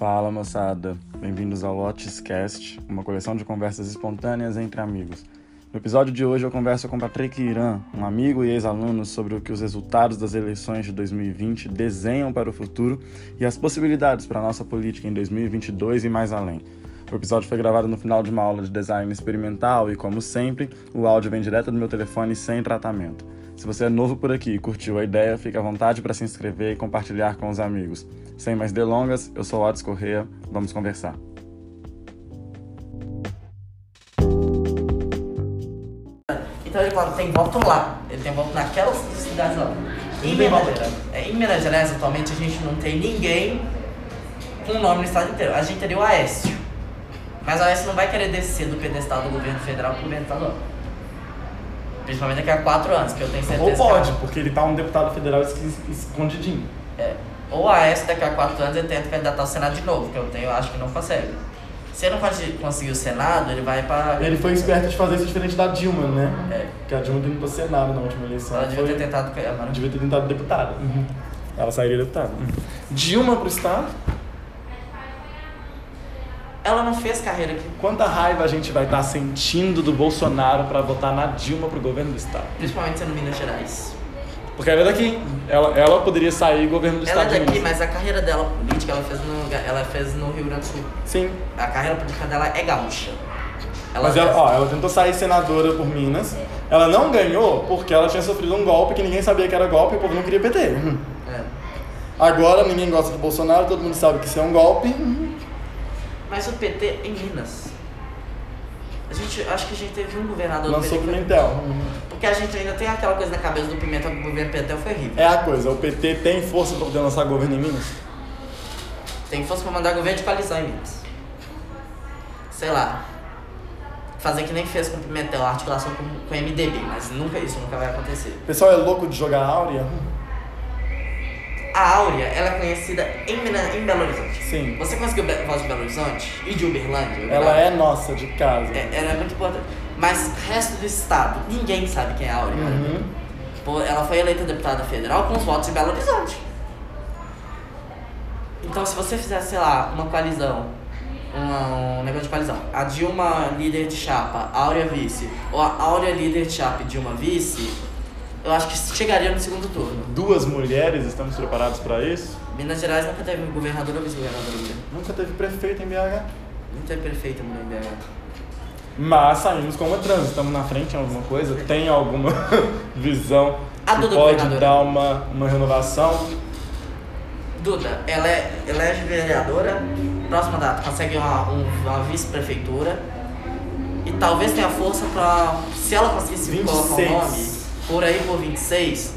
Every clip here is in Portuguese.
Fala moçada, bem-vindos ao Lotuscast, uma coleção de conversas espontâneas entre amigos. No episódio de hoje eu converso com Patrick Irã, um amigo e ex-aluno, sobre o que os resultados das eleições de 2020 desenham para o futuro e as possibilidades para a nossa política em 2022 e mais além. O episódio foi gravado no final de uma aula de design experimental e, como sempre, o áudio vem direto do meu telefone sem tratamento. Se você é novo por aqui e curtiu a ideia, fique à vontade para se inscrever e compartilhar com os amigos. Sem mais delongas, eu sou Otis Correia, vamos conversar. Então ele fala, tem voto lá, ele tem voto naquelas cidades lá. Em Minas, é, em Minas Gerais, atualmente, a gente não tem ninguém com nome no estado inteiro. A gente teria o Aécio. Mas o Aécio não vai querer descer do pedestal do governo federal pro governo estadual. Principalmente daqui a quatro anos, que eu tenho certeza Ou pode, que... porque ele tá um deputado federal es- escondidinho. É, ou a Aécio daqui a quatro anos ele tenta candidatar ao Senado de novo, que eu tenho, eu acho que não consegue. Se ele não conseguir o Senado, ele vai pra... Ele foi esperto de fazer isso diferente da Dilma, né? É, Porque a Dilma tentou Senado na última eleição. ela devia Foi- ter tentado... Ela devia ter tentado deputada. Ela sairia deputada. Dilma pro Estado? Ela não fez carreira aqui, Quanta raiva a gente vai estar sentindo do Bolsonaro pra votar na Dilma pro governo do Estado? principalmente sendo Minas Gerais. Porque ela é daqui. Ela, ela poderia sair governo do Ela Estado. é de daqui, mas a carreira dela política ela fez no, ela fez no Rio Grande do Sul. Sim. A carreira política dela é gaúcha. Mas ela, ó, ela tentou sair senadora por Minas. Ela não ganhou porque ela tinha sofrido um golpe que ninguém sabia que era golpe e o povo não queria PT. É. Agora ninguém gosta do Bolsonaro, todo mundo sabe que isso é um golpe. Mas o PT em Minas. A gente, acho que a gente teve um governador do Lançou PT. que- Pimentel. Porque a gente ainda tem aquela coisa na cabeça do Pimentel que o governo Pimentel foi horrível. É a coisa, o PT tem força pra poder lançar governo em Minas? Tem força pra mandar governo de coalizão em Minas. Sei lá. Fazer que nem fez com o Pimentel, articulação com, com o MDB, mas nunca isso nunca vai acontecer. O pessoal é louco de jogar áurea? A Áurea, ela é conhecida em, em Belo Horizonte. Sim. Você conseguiu Be- voz de Belo Horizonte e de Uberlândia? Ela é nossa, de casa. É, ela é muito importante. Mas resto do estado, ninguém sabe quem é a Áurea. Uhum. Pô, ela foi eleita deputada federal com os votos de Belo Horizonte. Então, se você fizer, sei lá, uma coalizão, uma- um negócio de coalizão, a Dilma líder de chapa, a Áurea vice, ou a Áurea líder de chapa e Dilma vice, eu acho que chegaria no segundo turno. Duas mulheres, estamos preparados pra isso? Minas Gerais nunca teve governador ou vice-governador mulher. Nunca teve prefeito em BH. Não teve prefeita mulher em BH. Mas saímos com uma trans, estamos na frente em alguma coisa? Tem alguma visão A que Duda pode dar uma, uma renovação? Duda, ela é, elege vereadora, próxima data, consegue uma, um- uma vice-prefeitura e talvez tenha força pra, se ela conseguisse 26. colocar o nome, por aí por 26,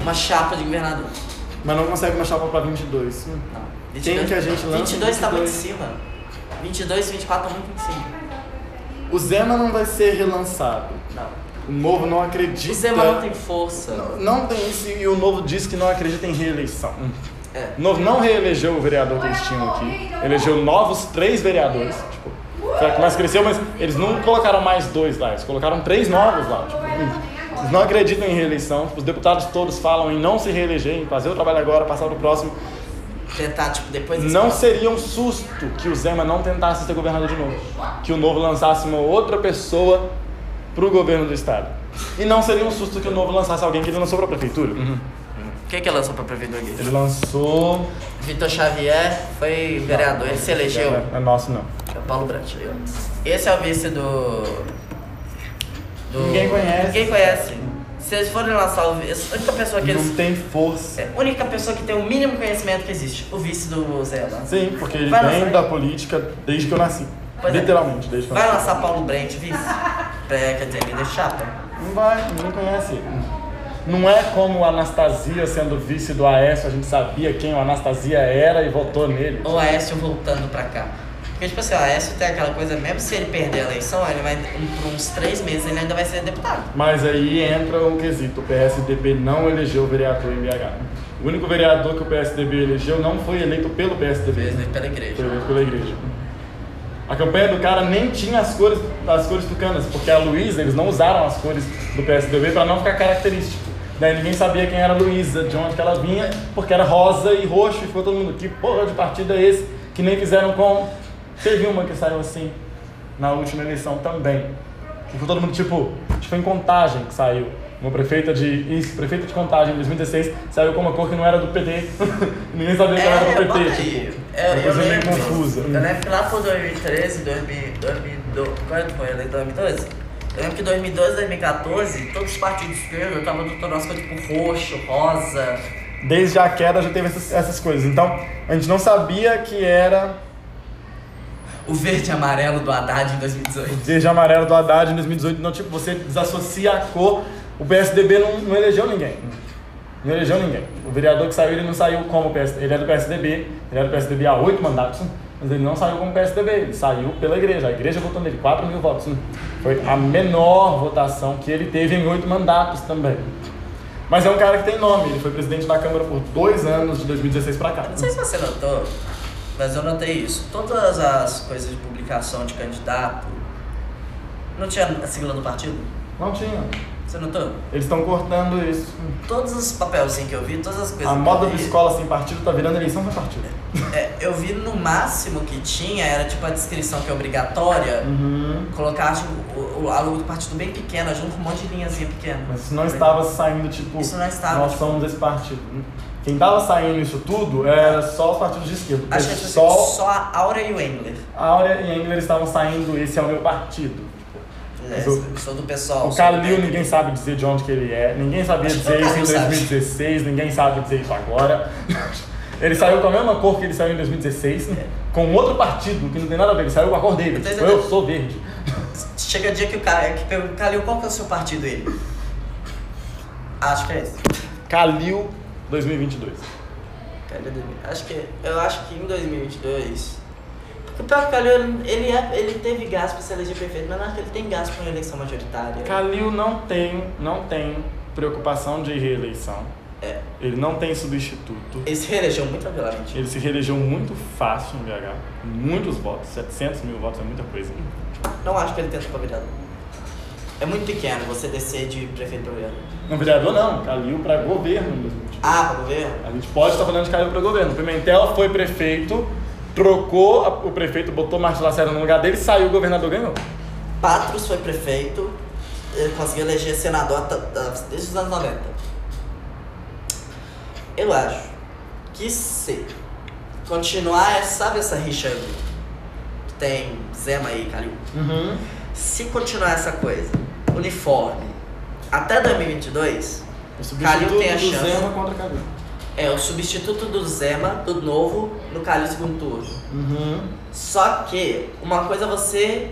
uma chapa de governador. Mas não consegue uma chapa pra 22. Não. Quem que a gente lança? 22 tá muito em 22. cima. 22 e 24 tá muito em cima. O Zema não vai ser relançado. Não. O Novo não acredita. O Zema não tem força. Não, não tem isso e o Novo diz que não acredita em reeleição. É. O Novo não reelegeu o vereador que eles tinham aqui. Elegeu novos três vereadores. Tipo, a que mais cresceu, mas eles não colocaram mais dois lá. Eles colocaram três novos lá. Tipo, eles não acreditam em reeleição. Os deputados todos falam em não se reeleger, em fazer o trabalho agora, passar pro próximo. Tentar, tipo, depois Não próximo- seria um susto que o Zema não tentasse ser governador de novo. Que o Novo lançasse uma outra pessoa pro governo do estado. E não seria um susto que o Novo lançasse alguém que ele lançou pra prefeitura. Quem que lançou pra prefeitura? Ele lançou. Vitor Xavier foi vereador, ele se elegeu. É nosso não. É o Paulo Brandt. viu? Esse é o vice do. Do- Ninguém conhece. Ninguém conhece. Se eles forem lançar o vice, a única pessoa que eles. Não tem força. É, a única pessoa que tem o mínimo conhecimento que existe, o vice do Zé lá. Sim, porque ele Vai vem da política desde que eu nasci. Pois é. Literalmente, desde que eu Vai nasci. lançar Paulo Brandt, vice? É, quer dizer, líder chapa. Não vai, ninguém conhece. Não é como o Anastasia sendo vice do Aécio, a gente sabia quem o Anastasia era e votou nele. Ou Aécio voltando pra cá. Porque, tipo assim, o Aécio tem aquela coisa, mesmo se ele perder a eleição, ele vai, por uns três meses, ele ainda vai ser deputado. Mas aí entra um quesito, o PSDB não elegeu vereador em BH. O único vereador que o PSDB elegeu não foi eleito pelo PSDB, Presidente pela foi igreja. eleito pela igreja. A campanha do cara nem tinha as cores, as cores tucanas, porque a Luísa, eles não usaram as cores do PSDB para não ficar característico. Daí ninguém sabia quem era a Luísa, de onde que ela vinha, porque era rosa e roxo, e ficou todo mundo, que porra de partido é esse? Que nem fizeram com. Teve uma que saiu assim na última eleição também. Que ficou todo mundo tipo. Acho que foi em contagem que saiu. Uma prefeita de. Isso, prefeita de contagem em 2016 saiu com uma cor que não era do PT. Ninguém sabia que ela era do bota PT. Tipo, É, uma coisa meio lembro. confusa. Eu lembro que lá por 2013, 2000, 2012, quando foi eleito 2012? Eu lembro que 2012, 2014, todos os partidos de esquerda estavam do Tonosco tipo roxo, rosa. Desde a queda já teve essas, essas coisas. Então, a gente não sabia que era O verde e amarelo do Haddad em 2018. verde e amarelo do Haddad em 2018. Então, tipo, você desassocia a cor. O PSDB não, não elegeu ninguém. Não elegeu ninguém. O vereador que saiu, ele não saiu como PSDB. Ele é do PSDB. Ele é do PSDB há oito mandatos. Mas ele não saiu como PSDB. Ele saiu pela igreja. A igreja votou nele. 4 mil votos. Foi a menor votação que ele teve em oito mandatos também. Mas é um cara que tem nome. Ele foi presidente da Câmara por dois anos, de 2016 pra cá. Não sei se você notou, mas eu notei isso. Todas as coisas de publicação de candidato não tinha a sigla do partido? Não tinha. Você notou? Eles estão cortando isso. Todos os papelzinhos que eu vi, todas as coisas A moda vi, escola sem partido tá virando eleição sem partido. é, eu vi no máximo que tinha, era tipo a descrição que é obrigatória, Uhum. colocar tipo, o, o, a logo do partido bem pequena, junto com um monte de linhazinha pequena. Mas isso não estava saindo, tipo, Isso não estava, nós tipo- somos esse partido. Quem tava saindo isso tudo era só os partidos de esquerda. Acho que é só só a Áurea e o Engler. a Áurea e Engler estavam saindo, esse é o meu partido. É, o- sou do pessoal. O Calil, ninguém sabe dizer de onde que ele é, ninguém sabia dizer o isso em Calil sabe. 2016, ninguém sabe dizer isso agora. Ele saiu com a mesma cor que ele saiu em 2016, com outro partido que não tem nada a ver, ele saiu com a cor dele. Eu tô Tipo, entendendo. eu sou verde. Chega dia que o cara que pergunta, Calil, qual que é o seu partido ele? Acho que é esse. Calil 2022. Calil 2000. Acho que eu acho que em 2022 porque o pior que o Calil ele é, ele teve gás pra se eleger prefeito, mas não acho que ele tem gás pra uma eleição majoritária. Calil não tem, não tem preocupação de reeleição. É. Ele não tem substituto. Ele se reelegeu muito tranquilamente. Ele se reelegeu muito fácil em BH. Muitos votos. 700 mil votos é muita coisa. Não acho que ele tenta pra vereador. É muito pequeno você descer de vereador. Não, vereador não. Calil para governo em 2022. Ah, pra governo? A gente pode estar falando de Calil para governo. Pimentel foi prefeito, trocou a- o prefeito, botou Marcos Lacerda no lugar dele, saiu, o governador ganhou. Patros foi prefeito, ele conseguiu eleger senador desde os anos 90. Eu acho que se continuar, sabe essa rixa que tem Zema e Calil? Uhum. Se continuar essa coisa, uniforme, até 2022, O Calil tem a chance. Zema contra Calil. é o substituto do Zema, do novo, no Calil segundo turno. Uhum. Só que uma coisa é você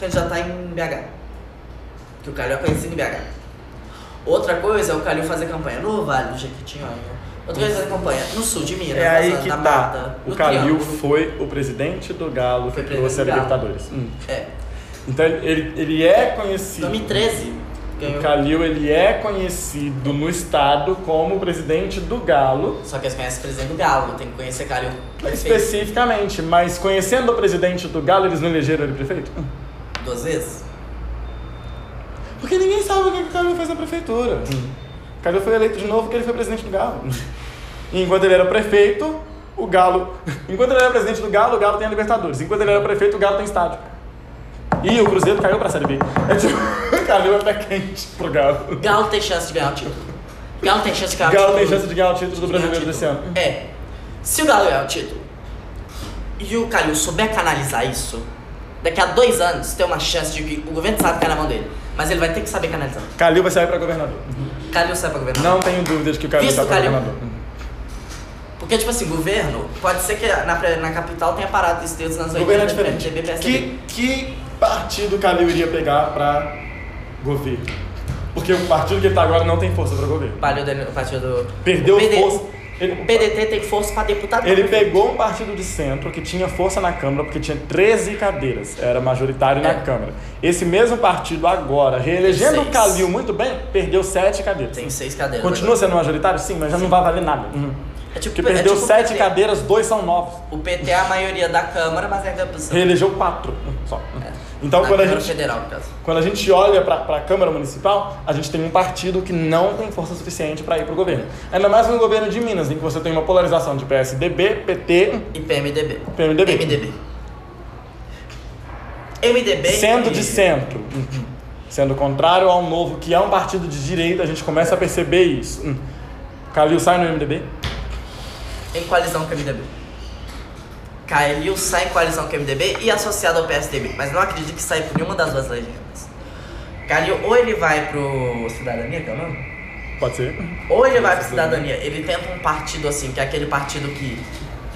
candidatar em BH. Que o Calil é conhecido em BH. Outra coisa é o Calil fazer campanha no Vale do Jequitinhonha. Outra coisa é fazer campanha no sul de Minas, É aí que na tá. Mata, O Calil Triângulo. foi o presidente do Galo Foi que trouxe a. Libertadores. Hum. É, Então ele, ele é conhecido. 2013 O ganhou. Calil ele é conhecido no estado como o presidente do Galo, Só que eles conhecem o presidente do Galo, tem que conhecer Calil prefeito especificamente, mas conhecendo o presidente do Galo, eles não elegeram ele prefeito? duas vezes. Porque ninguém sabe o que o Calil fez na prefeitura. O Calil foi eleito de novo porque ele foi presidente do Galo. E enquanto ele era prefeito, o Galo. Enquanto ele era presidente do Galo, o Galo tem a Libertadores. Enquanto ele era prefeito, o Galo tem estádio. E o Cruzeiro caiu pra Série B. É tipo, o Calil é pé quente pro Galo. Galo tem chance de ganhar o título. Galo tem chance de ganhar O Galo o tem título. chance de ganhar o título do brasileiro desse ano. título. É. Se o Galo ganhar o título e o Calil souber canalizar isso, daqui a dois anos tem uma chance de que o governo sabe cair na mão dele. Mas ele vai ter que saber canalizar. Calil vai sair pra governador. Calil sai pra governador. Não tenho dúvida de que o Calil Visto sai pra Calil. governador. Porque, tipo assim, governo, pode ser que na, na capital tenha parado isso desde os anos 80. Governo é diferente. PSDB, PSDB. Que, que partido o Calil iria pegar pra governo? Porque o partido que ele tá agora não tem força pra governo. O partido- o. Perdeu o PD força. O Ele, PDT tem força pra deputado. ele pegou um partido de centro que tinha força na Câmara, porque tinha 13 cadeiras, era majoritário na É. Câmara. Esse mesmo partido agora, reelegendo o. Calil muito bem, perdeu 7 cadeiras. Tem seis cadeiras. Continua sendo majoritário? Sim, mas já não vai valer nada. É tipo, é perdeu tipo o 7 PT. cadeiras, dois são novos. O PT é a maioria da Câmara, mas ainda. Reelegeu 4 só. Então, quando a, gente, Federal, quando a gente olha para a Câmara Municipal, a gente tem um partido que não tem força suficiente para ir para o governo. Ainda mais no governo de Minas, em que você tem uma polarização de PSDB, PT, E PMDB. PMDB. MDB. MDB. sendo de centro. Sendo contrário ao novo, que é um partido de direita, a gente começa a perceber isso. Hum. Calil sai no MDB? Em coalizão com o MDB. Calil sai em coalizão com o MDB e associado ao PSDB. Mas não acredito que saia por nenhuma das duas legendas. Calil ou ele vai pro Cidadania, que é o nome? Pode ser. Ou ele vai pra cidadania, ele tenta um partido assim, que é aquele partido que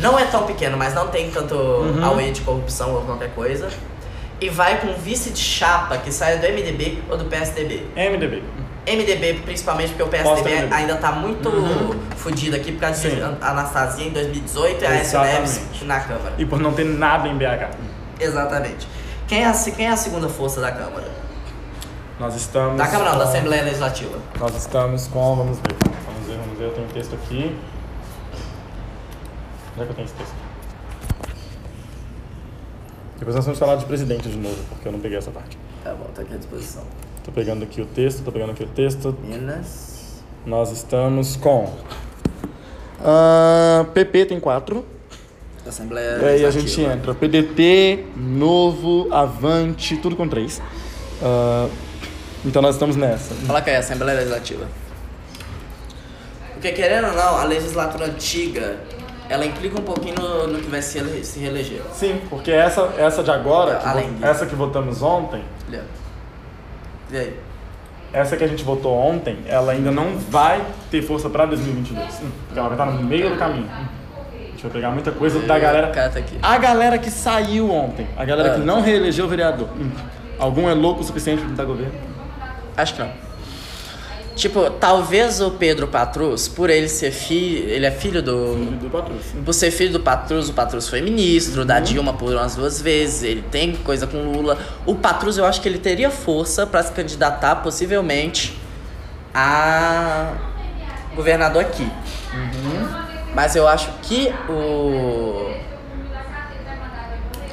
não é tão pequeno, mas não tem tanto Uhum. away de corrupção ou qualquer coisa. E vai com um vice de chapa que saia do MDB ou do PSDB. MDB. MDB, principalmente porque o PSDB ainda tá muito Uhum. fudido aqui por causa de Anastasia em 2018 e a Aécio Neves na Câmara. E por não ter nada em BH. Exatamente. Quem é, a, quem é a segunda força da Câmara? Nós estamos. Da Câmara não, da com- Assembleia Legislativa. Nós estamos com. Vamos ver. Vamos ver, vamos ver. Eu tenho um texto aqui. Onde é que eu tenho esse texto? Depois nós vamos falar de presidente de novo, porque eu não peguei essa parte. Tá bom, tá aqui à disposição. Tô pegando aqui o texto, tô pegando aqui o texto. Minas. Nós estamos com. ah, PP tem quatro. Assembleia E aí a gente entra. PDT, Novo, Avante, tudo com três. Ah, então nós estamos nessa. Fala que é a Assembleia Legislativa. Porque querendo ou não, a legislatura antiga, ela implica um pouquinho no, no que vai se, se reeleger. Sim, porque essa, essa de agora, que vo- essa que votamos ontem, Entendeu? E aí? essa que a gente votou ontem, ela ainda não vai ter força pra 2022. Hum, Porque ela vai estar no meio do caminho. Hum. A gente vai pegar muita coisa da galera. aqui. A galera que saiu ontem, a galera Ah. que não reelegeu o vereador. Hum. Algum é louco o suficiente pra tentar governo? Acho que não. Tipo, talvez o Pedro Patrus, por ele ser filho. Ele é filho do. Do patrocínio. Por ser filho do Patrus, o Patrus foi ministro, da Dilma por umas duas vezes, ele tem coisa com Lula. O Patrus, eu acho que ele teria força pra se candidatar, possivelmente, a governador aqui. Mas eu acho que o.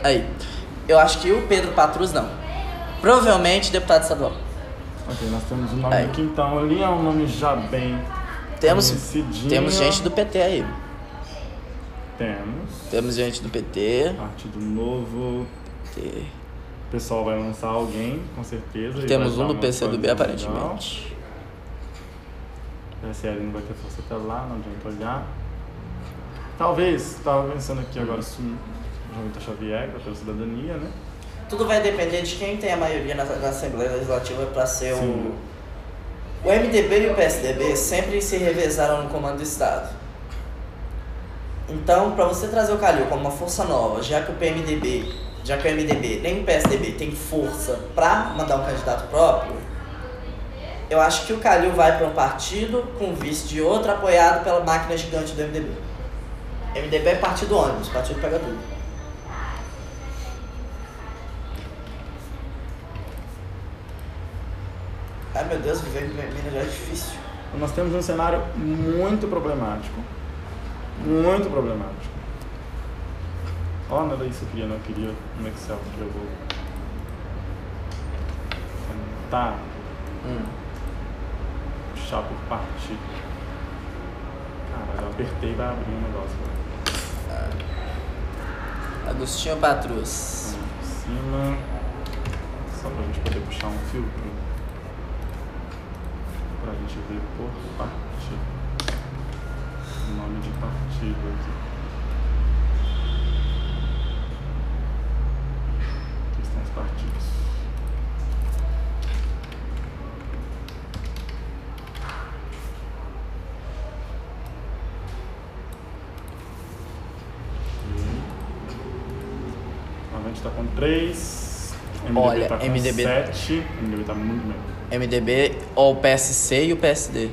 Aí. Eu acho que o Pedro Patrus não. Provavelmente deputado estadual. Ok, nós temos o nome aqui então. Ali é um nome já bem. Temos, conhecidinho. temos gente do PT aí. Temos. Temos gente do PT. Partido Novo. PT. O pessoal vai lançar alguém, com certeza. Temos um do PCdoB, aparentemente. PSL não vai ter força até lá, não adianta olhar. Talvez, estava pensando aqui agora, se o João Vitor Xavier, que é pela cidadania, né? Tudo vai depender de quem tem a maioria na, na Assembleia Legislativa para ser Sim. o. O MDB e o PSDB sempre se revezaram no comando do Estado. Então, para você trazer o Calil como uma força nova, já que o PMDB, já que o MDB nem o PSDB tem força para mandar um candidato próprio, eu acho que o Calil vai para um partido com vice de outro apoiado pela máquina gigante do MDB. MDB é partido ônibus, partido pega tudo. Ai meu Deus, viver em Minas já é difícil. Nós temos um cenário muito problemático. Muito problemático. Ó, não era isso que eu queria, não. Eu queria um Excel que eu vou. Tá, Hum. puxar por partido. Cara, eu apertei e vai abrir um negócio. Agostinho Patrus. Cima. Só pra gente poder puxar um filtro. Pra gente ver por partido. O nome de partido aqui. Aqui estão os partidos. A gente tá com 3. MDB Olha, tá com MDB 7. MDB tá muito bem. MDB, ou o PSC e o PSD.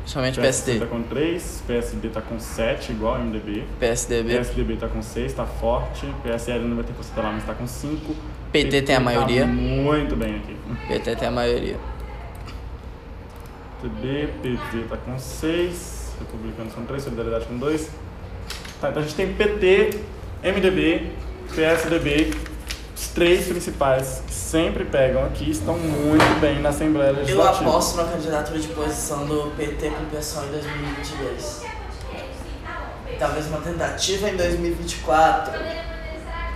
Principalmente o PSD. tá com 3, PSB tá com 7, igual ao MDB. PSDB. PSDB tá com 6, tá forte. PSL não vai ter força lá, mas tá com 5. PT tem a maioria. Tá muito bem aqui. PT tem a maioria. PB, PT tá com 6. Republicanos com 3, Solidariedade com 2. Tá, então a gente tem PT, MDB, PSDB, três principais que sempre pegam aqui estão muito bem na Assembleia Eu Legislativa. aposto na candidatura de posição do PT com o PSOL em 2022. Talvez uma tentativa em 2024.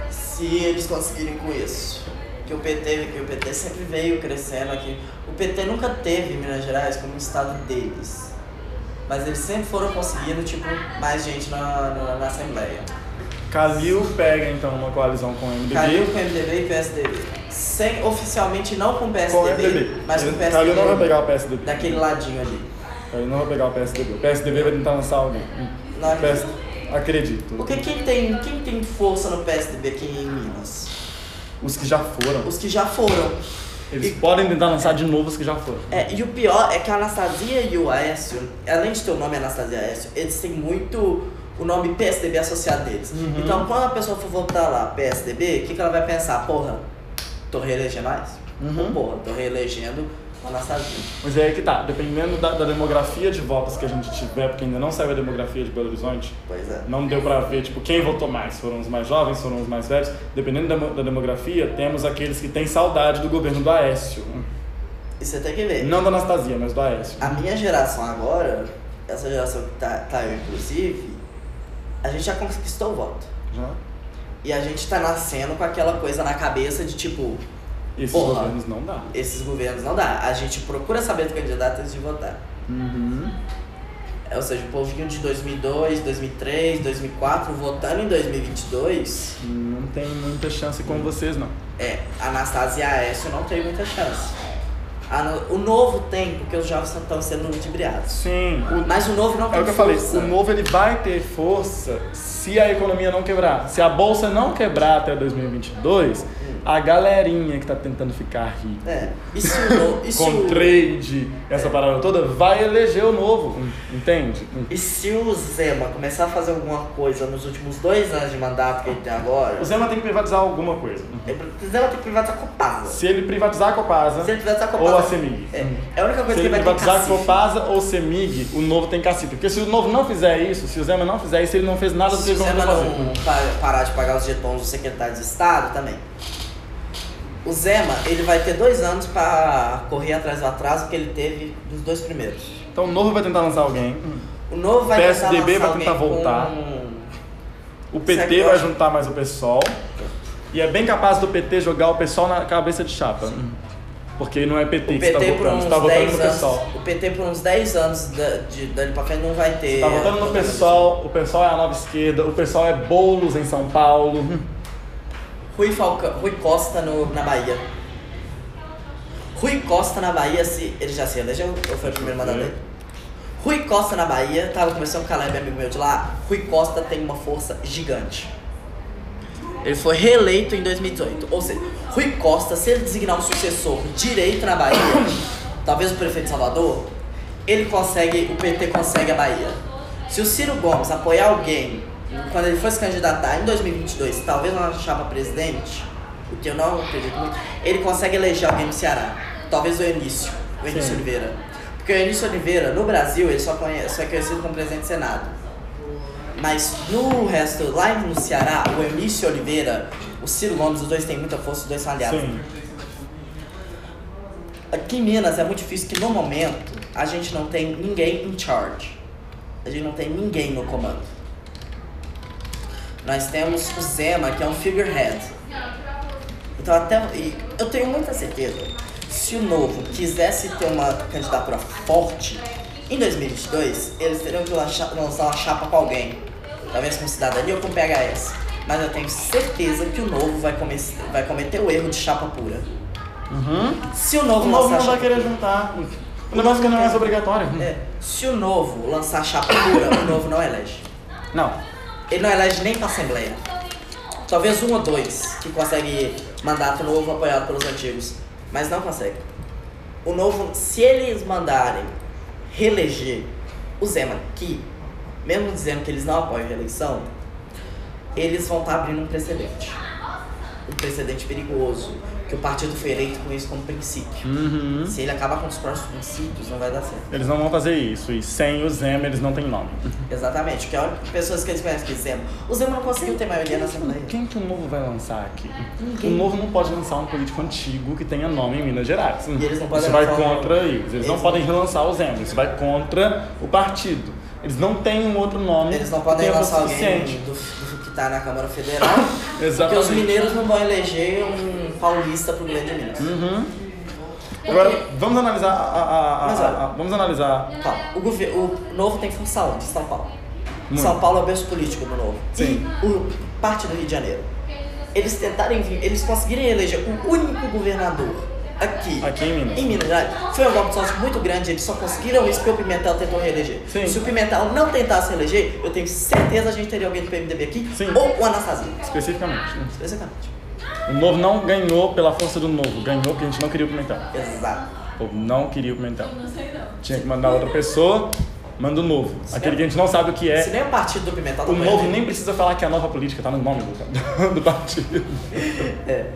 Se eles conseguirem com isso. Que o PT, que o PT sempre veio crescendo aqui. O PT nunca teve Minas Gerais como um estado deles. Mas eles sempre foram conseguindo, tipo, mais gente na, na, na Assembleia. Calil pega então uma coalizão com o MDB. Calil com MDB e PSDB. Sem, oficialmente não com PSDB, com o MDB. mas com Ele- PSDB. Calil não vai pegar o PSDB. Daquele ladinho ali. Calil não vai pegar o PSDB. O PSDB vai tentar lançar alguém. Não acredito. PS... Acredito. Porque quem tem, quem tem força no PSDB aqui em Minas? Os que já foram. Os que já foram. Eles E- podem tentar lançar de novo os que já foram. É, e o pior é que a Anastasia e o Aécio, além de ter o nome Anastasia e Aécio, eles têm muito o nome PSDB associado deles. Uhum. Então quando a pessoa for votar lá PSDB, o que, que ela vai pensar? Porra, tô reelegendo mais? Uhum. Ou, porra, tô reelegendo o Anastasia. Mas é aí que tá, dependendo da, da demografia de votos que a gente tiver, porque ainda não saiu a demografia de Belo Horizonte, Pois é. não deu pra ver, tipo, quem votou mais. Foram os mais jovens, foram os mais velhos. Dependendo da, da demografia, temos aqueles que têm saudade do governo do Aécio. E você tem que ver. Não da Anastasia, mas do Aécio. A minha geração agora, essa geração que tá, tá eu inclusive, a gente já conquistou o voto. Já? E a gente tá nascendo com aquela coisa na cabeça de tipo, Esses Porra. governos não dá. esses governos não dá. A gente procura saber do candidato antes de votar. Uhum. É, Ou seja, o povinho de 2002, 2003, 2004 votando em 2022, Não tem muita chance com vocês, não. é, Anastasia e Aécio não tem muita chance. A no- o novo tem, porque os jovens estão sendo ludibriados. Sim. O, Mas o novo não tem é o que eu falei, força. o novo ele vai ter força se a economia não quebrar. Se a bolsa não quebrar até 2022, a galerinha que tá tentando ficar rica É. E se o. E se com o, trade, essa parada toda, vai eleger o novo, entende? e se o Zema começar a fazer alguma coisa nos últimos dois anos de mandato que ele tem agora, O Zema tem que privatizar alguma coisa. ele- o Zema tem que privatizar a Copasa. Se ele privatizar a Copasa Se ele privatizar a Copasa. ou a Semig. É, é a única coisa Se que ele vai ter privatizar a. Copasa ou Semig, o novo tem cacife. Porque se o novo não fizer isso, se o Zema não fizer isso, ele não fez nada do que Se ele o Zema falou fazer. não pa- parar de pagar os jetons do secretário de Estado, também. O Zema, ele vai ter dois anos pra correr atrás do atraso que ele teve nos dois primeiros. Então o novo vai tentar lançar alguém. O novo vai PSDB tentar vai tentar lançar voltar. com- O PT vai juntar mais o PSOL. E é bem capaz do PT jogar o PSOL na cabeça de chapa. Porque não é PT O que você PT por votando, uns você tá votando 10 no anos. PSOL. O PT por uns 10 anos da- de, dali pra frente não vai ter. Você tá votando no PSOL, o PSOL é a nova esquerda, o PSOL é Boulos em São Paulo. Rui, Falca, Rui Costa no, na Bahia. Rui Costa na Bahia, se, ele já se elegeu ou foi o primeiro mandato dele? Rui Costa na Bahia, tava conversando com o Caleb, amigo meu de lá. Rui Costa tem uma força gigante. Ele foi reeleito em 2018. Ou seja, Rui Costa, se ele designar um sucessor direito na Bahia, talvez o prefeito de Salvador, ele consegue, o PT consegue a Bahia. Se o Ciro Gomes apoiar alguém quando ele for se candidatar em 2022, talvez na chapa presidente, o que eu não acredito muito, ele consegue eleger alguém no Ceará. Talvez o Eunício, o Eunício Sim. Oliveira. Porque o Eunício Oliveira, no Brasil, ele só, conhece, só é conhecido como presidente do Senado. Mas no resto, lá no Ceará, o Eunício Oliveira, o Ciro Gomes, os dois têm muita força, os dois são aliados. Sim. Aqui em Minas é muito difícil que no momento a gente não tem ninguém in charge. A gente não tem ninguém no comando. Nós temos o Zema, que é um figurehead. Então até. e eu tenho muita certeza. Se o novo quisesse ter uma candidatura forte, em 2022, eles teriam que lançar, uma chapa com alguém. Talvez com cidadania ou com PHS. Mas eu tenho certeza que o novo vai, come vai cometer o erro de chapa pura. Se o novo O novo não vai querer juntar. O negócio que não é mais obrigatório. é, se o novo lançar chapa pura, o novo não elege. Não. Ele não elege nem pra Assembleia. Talvez um ou dois que consegue mandato novo apoiado pelos antigos. Mas não consegue. O novo, se eles mandarem reeleger o Zema, que, mesmo dizendo que eles não apoiam a reeleição, eles vão estar abrindo um precedente. Um precedente perigoso. Que o partido foi eleito com isso como princípio. Uhum. Se ele acabar com os próprios princípios, não vai dar certo. Eles não vão fazer isso. E sem o Zema, eles não têm nome. Exatamente, que é a pessoas que eles conhecem que Zema. O Zema não conseguiu ter maioria na Assembleia. Quem que o Novo vai lançar aqui? Ninguém. O Novo não pode lançar um político antigo que tenha nome em Minas Gerais. E eles não podem Isso vai contra eles. Eles, não Eles- podem relançar o Zema. Isso vai contra o partido. Eles não têm um outro nome. Eles não podem tenha lançar força alguém do, tá na Câmara Federal. Porque Exatamente. os mineiros não vão eleger um paulista pro Grande Minas. Uhum. Agora, vamos analisar a, a- a- Mas olha. a- vamos analisar Calma, o, gover- o Novo tem força onde? São Paulo. Muito. São Paulo é o berço político do Novo. Sim. E o parte do Rio de Janeiro. Eles tentarem vir, eles conseguirem eleger o único governador aqui, Aqui em Minas. em Minas Gerais, foi um golpe de sorte muito grande. Eles só conseguiram isso porque o Pimentel tentou reeleger. Sim. Se o Pimentel não tentasse reeleger, eu tenho certeza a gente teria alguém do PMDB aqui, Sim. ou o Anastasia. especificamente. né? Exatamente. O Novo não ganhou pela força do Novo, ganhou porque a gente não queria o Pimentel. Exato. O povo não queria o Pimentel. Não sei não. Tinha que mandar outra pessoa, manda o Novo. Aquele que a gente não sabe o que Se é. nem o partido do Pimentel tá O com Novo nem precisa falar que é a nova política, tá no nome do, do partido. É.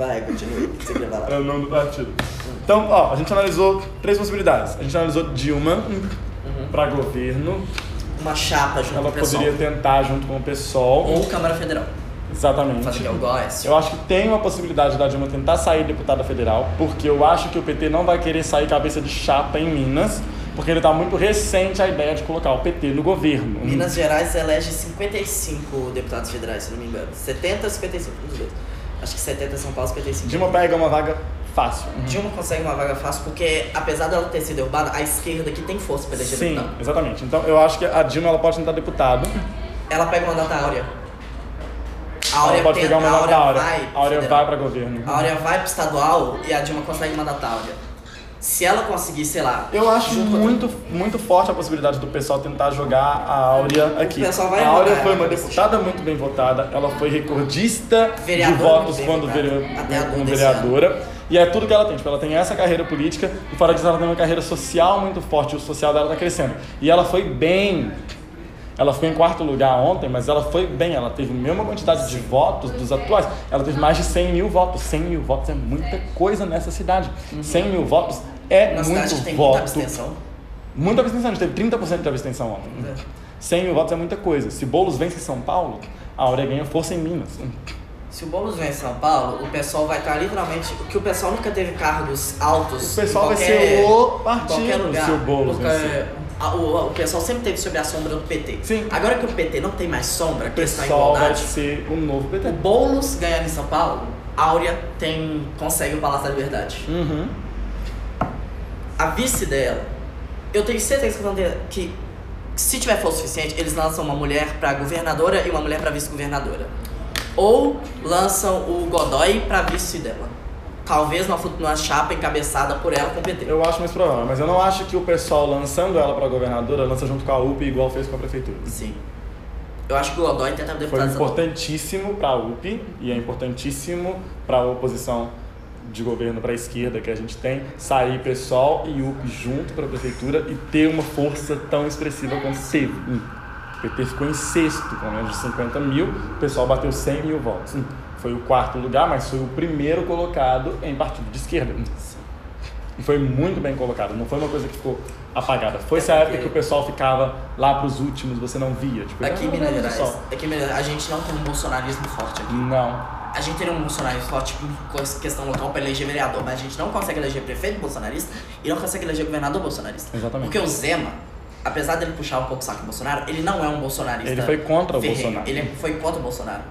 Vai, continue. O que você falar? É o nome do partido. Então, ó, a gente analisou três possibilidades. A gente analisou Dilma pra governo. Uma chapa junto Ela com o pessoal. poderia tentar junto com o PSOL. Ou Câmara Federal. Exatamente. Fazer Góes. Eu acho que tem uma possibilidade da Dilma tentar sair deputada federal, porque eu acho que o PT não vai querer sair cabeça de chapa em Minas, porque ele tá muito recente a ideia de colocar o PT no governo. Minas Gerais elege 55 deputados federais, se não me engano. 70, 55, um dos dois. Acho que 70 é São Paulo, 55. Dilma pega uma vaga fácil. Dilma consegue uma vaga fácil porque, apesar dela ter sido derrubada, a esquerda aqui tem força para eleger Sim, deputado. exatamente. Então eu acho que a Dilma ela pode tentar deputado. Ela pega uma data áurea. A áurea Ela pode tenta- pegar uma a mandato da áurea Áurea. vai A Áurea vai pra governo. A áurea vai pro estadual e a Dilma consegue uma data áurea. Se ela conseguir, sei lá. Eu acho junto com- muito, muito forte a possibilidade do pessoal tentar jogar a Áurea aqui. pessoal vai a Áurea foi uma vai deputada muito bem votada, ela foi recordista Vereadora de votos muito quando vereador, a como vereadora. E é tudo que ela tem. Tipo, ela tem essa carreira política e fora disso ela tem uma carreira social muito forte. O social dela tá crescendo. E ela foi bem. Ela ficou em quarto lugar ontem, mas ela foi bem. Ela teve a mesma quantidade de votos dos atuais. Ela teve mais de 100 mil votos. 100 mil votos é muita coisa nessa cidade. 100 mil votos é Uma muito que tem muita voto. abstenção. Muita abstenção, a gente teve 30% de abstenção ontem. É. 100 mil votos é muita coisa. Se Boulos vence em São Paulo, a Áurea ganha força em Minas. Se o Boulos vem em São Paulo, o pessoal vai estar literalmente. Que o pessoal nunca teve cargos altos. O pessoal em vai qualquer- ser o qualquer partido se o Boulos vencer. A- o, o pessoal sempre teve sob a sombra do PT. Sim. Agora que o PT não tem mais sombra, O que está em pessoal vai igualdade, ser o novo PT. o Boulos ganhando em São Paulo, Áurea tem, consegue o Palácio da Liberdade. Uhum. A vice dela, eu tenho certeza que, que se tiver força suficiente, eles lançam uma mulher pra governadora e uma mulher pra vice-governadora. Ou lançam o Godoy pra vice dela. Talvez numa, numa chapa encabeçada por ela com o PT. Eu acho mais provável, mas eu não acho que o pessoal lançando ela pra governadora lança junto com a UP igual fez com a prefeitura. Sim. Eu acho que o Godoy tenta Foi deputado estadual. importantíssimo para a UP e é importantíssimo para a oposição de governo para a esquerda que a gente tem sair pessoal e UP junto para a prefeitura e ter uma força tão expressiva quanto teve. Hum. O PT ficou em sexto com menos de 50 mil, o pessoal bateu 100 mil votos. Foi o quarto lugar, mas foi o primeiro colocado em partido de esquerda. E foi muito bem colocado, não foi uma coisa que ficou apagada. Foi essa É época porque- que o pessoal ficava lá pros últimos, você não via. Tipo, Aqui em "Ah, Minas Gerais, só." aqui em Minas Gerais, a gente não tem um bolsonarismo forte aqui. Não. A gente teria um bolsonarismo forte em questão local pra eleger vereador, mas a gente não consegue eleger prefeito bolsonarista e não consegue eleger governador bolsonarista. Exatamente. Porque o Zema, apesar dele puxar um pouco o saco do Bolsonaro, ele não é um bolsonarista. Ele foi contra o ferrenho. Bolsonaro. Ele foi contra o Bolsonaro.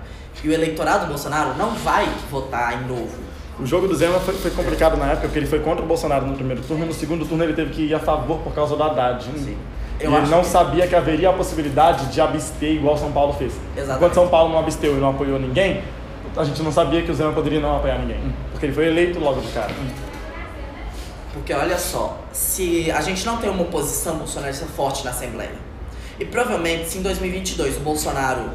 E o eleitorado do Bolsonaro não vai votar em novo. O jogo do Zema foi, foi complicado na época, porque ele foi contra o Bolsonaro no primeiro turno, e no segundo turno ele teve que ir a favor por causa do Haddad. Sim. E Eu ele acho não que- sabia que haveria a possibilidade de abster igual São Paulo fez. Exatamente. Enquanto São Paulo não absteu e não apoiou ninguém, a gente não sabia que o Zema poderia não apoiar ninguém. Porque ele foi eleito logo de cara. Porque olha só, se a gente não tem uma oposição bolsonarista forte na Assembleia, e provavelmente se em 2022 o Bolsonaro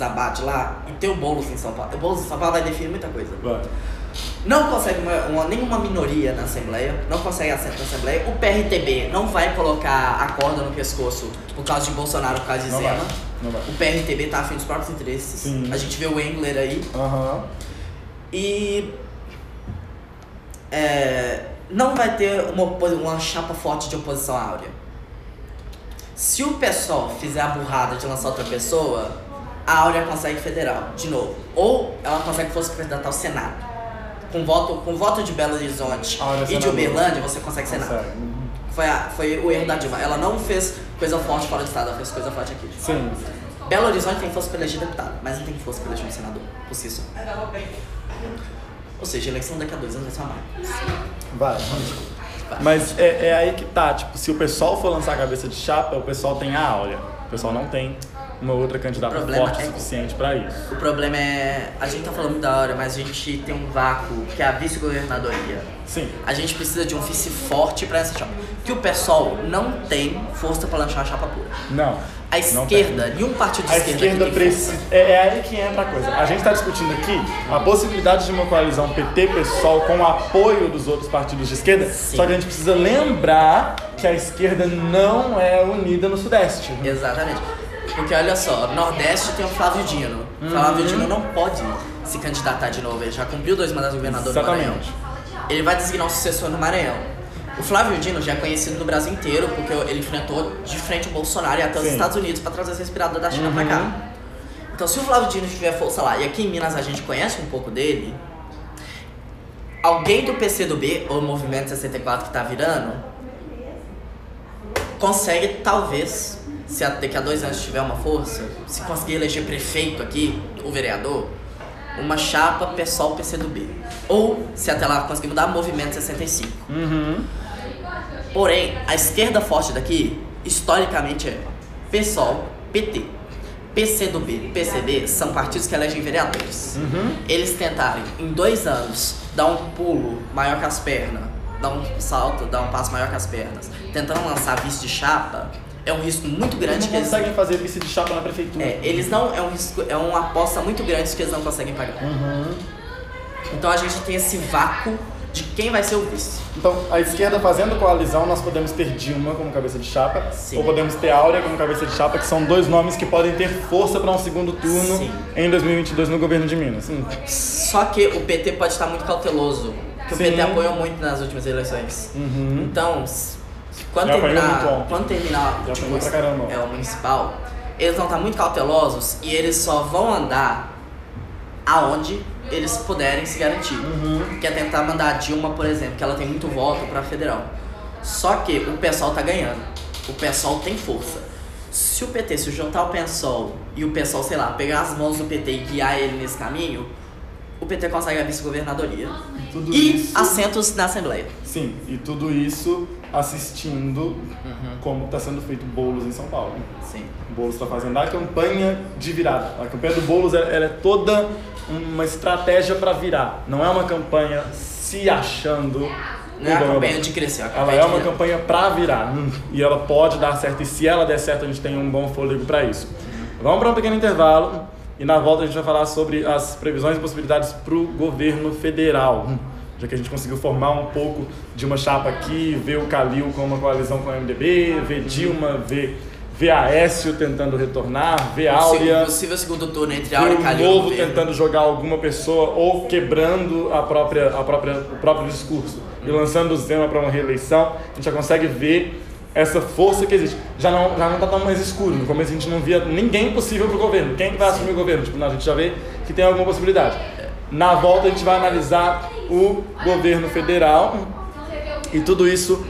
desabate lá e ter o Boulos em São Paulo, o Boulos em São Paulo vai definir muita coisa. Vai. Não consegue uma, uma- nenhuma minoria na Assembleia, não consegue assento na Assembleia. O PRTB não vai colocar a corda no pescoço por causa de Bolsonaro, por causa de Não Zema. vai. Não vai. O PRTB tá afim dos próprios interesses. Sim. A gente vê o Engler aí. Aham. E é, não vai ter uma, uma chapa forte de oposição áurea. Se o pessoal fizer a burrada de lançar outra pessoa, a Áurea consegue federal, de novo. Ou ela consegue força candidatar ao Senado. Com voto, com voto de Belo Horizonte e de Uberlândia, você consegue Senado. Foi, a, foi o erro da Dilma. Ela não fez coisa forte fora do estado, ela fez coisa forte aqui. Sim. Belo Horizonte tem força para eleger deputado, mas não tem força para eleger um senador, por si só. Ou seja, eleição daqui a dois anos vai ser uma Vai. Mas é, é, aí que tá, tipo, se o pessoal for lançar a cabeça de chapa, o pessoal tem a áurea. O pessoal não tem uma outra candidata forte o é suficiente para isso. O problema é. A gente tá falando da hora, mas a gente tem um vácuo que é a vice-governadoria. Sim. A gente precisa de um vice forte para essa chapa. Que o pessoal não tem força para lançar a chapa pura. Não. A esquerda, nenhum partido de a esquerda. esquerda precisa. É, é, aí que entra a coisa. A gente está discutindo aqui a possibilidade de uma coalizão PT-PSOL com o apoio dos outros partidos de esquerda. Sim. Só que a gente precisa lembrar que a esquerda não é unida no Sudeste. Exatamente. Porque olha só, Nordeste tem o Flávio Dino. Uhum. Flávio Dino não pode se candidatar de novo. Ele já cumpriu dois mandatos de governador Exatamente. do Maranhão. Ele vai designar um sucessor no Maranhão. O Flávio Dino já é conhecido no Brasil inteiro porque ele enfrentou de frente o Bolsonaro e até os Sim. Estados Unidos para trazer esse respirador da China uhum. pra cá. Uhum. Então, se o Flávio Dino tiver força lá, e aqui em Minas a gente conhece um pouco dele, alguém do PCdoB, ou Movimento 64 que tá virando, consegue talvez se daqui a dois anos tiver uma força, se conseguir eleger prefeito aqui, o vereador, uma chapa pessoal PCdoB. Ou, se até lá conseguir mudar, movimento 65. Uhum. Porém, a esquerda forte daqui, historicamente, é PSOL, PT. PCdoB, PCB são partidos que elegem vereadores. Uhum. Eles tentarem, em dois anos, dar um pulo maior que as pernas, dar um salto, dar um passo maior que as pernas, tentando lançar vice de chapa, é um risco muito grande eles não que eles conseguem fazer vice de chapa na prefeitura. É, eles não é um risco, é uma aposta muito grande que eles não conseguem pagar. Uhum. Então a gente tem esse vácuo de quem vai ser o vice. Então, a esquerda fazendo coalizão, nós podemos ter Dilma como cabeça de chapa, Sim. ou podemos ter Áurea como cabeça de chapa, que são dois nomes que podem ter força para um segundo turno Sim. em 2022 no governo de Minas. Hum. Só que o PT pode estar muito cauteloso, porque Sim. o PT apoiou muito nas últimas eleições. Uhum. Então, quando terminar, quando terminar tipo, é o municipal, eles vão estar muito cautelosos e eles só vão andar aonde eles puderem se garantir. Uhum. Que é tentar mandar a Dilma, por exemplo, que ela tem muito voto para federal. Só que o pessoal tá ganhando. O pessoal tem força. Se o PT se juntar ao PSOL e o pessoal, sei lá, pegar as mãos do PT e guiar ele nesse caminho, o PT consegue a vice-governadoria e isso... assentos na Assembleia. Sim, e tudo isso assistindo uhum. como está sendo feito bolos em São Paulo. Sim. O Boulos está fazendo a campanha de virada. A campanha do Boulos ela é toda uma estratégia para virar. Não é uma campanha se achando. Não é a campanha de crescer. É ela é uma campanha para virar. E ela pode dar certo. E se ela der certo, a gente tem um bom fôlego para isso. Uhum. Vamos para um pequeno intervalo. E na volta a gente vai falar sobre as previsões e possibilidades para o governo federal já que a gente conseguiu formar um pouco de uma chapa aqui, ver o Calil com uma coalizão com o MDB, ver Dilma, ver, ver Aécio tentando retornar, ver Áurea. Possível segundo turno entre Áurea e Calil. novo tentando jogar alguma pessoa ou quebrando a própria, a própria, o próprio discurso e lançando o Zema para uma reeleição. A gente já consegue ver essa força que existe. Já não, já não tá tão mais escuro. No começo a gente não via ninguém possível pro governo. Quem que vai assumir o governo? Tipo, não, a gente já vê que tem alguma possibilidade. Na volta a gente vai analisar o governo federal e tudo isso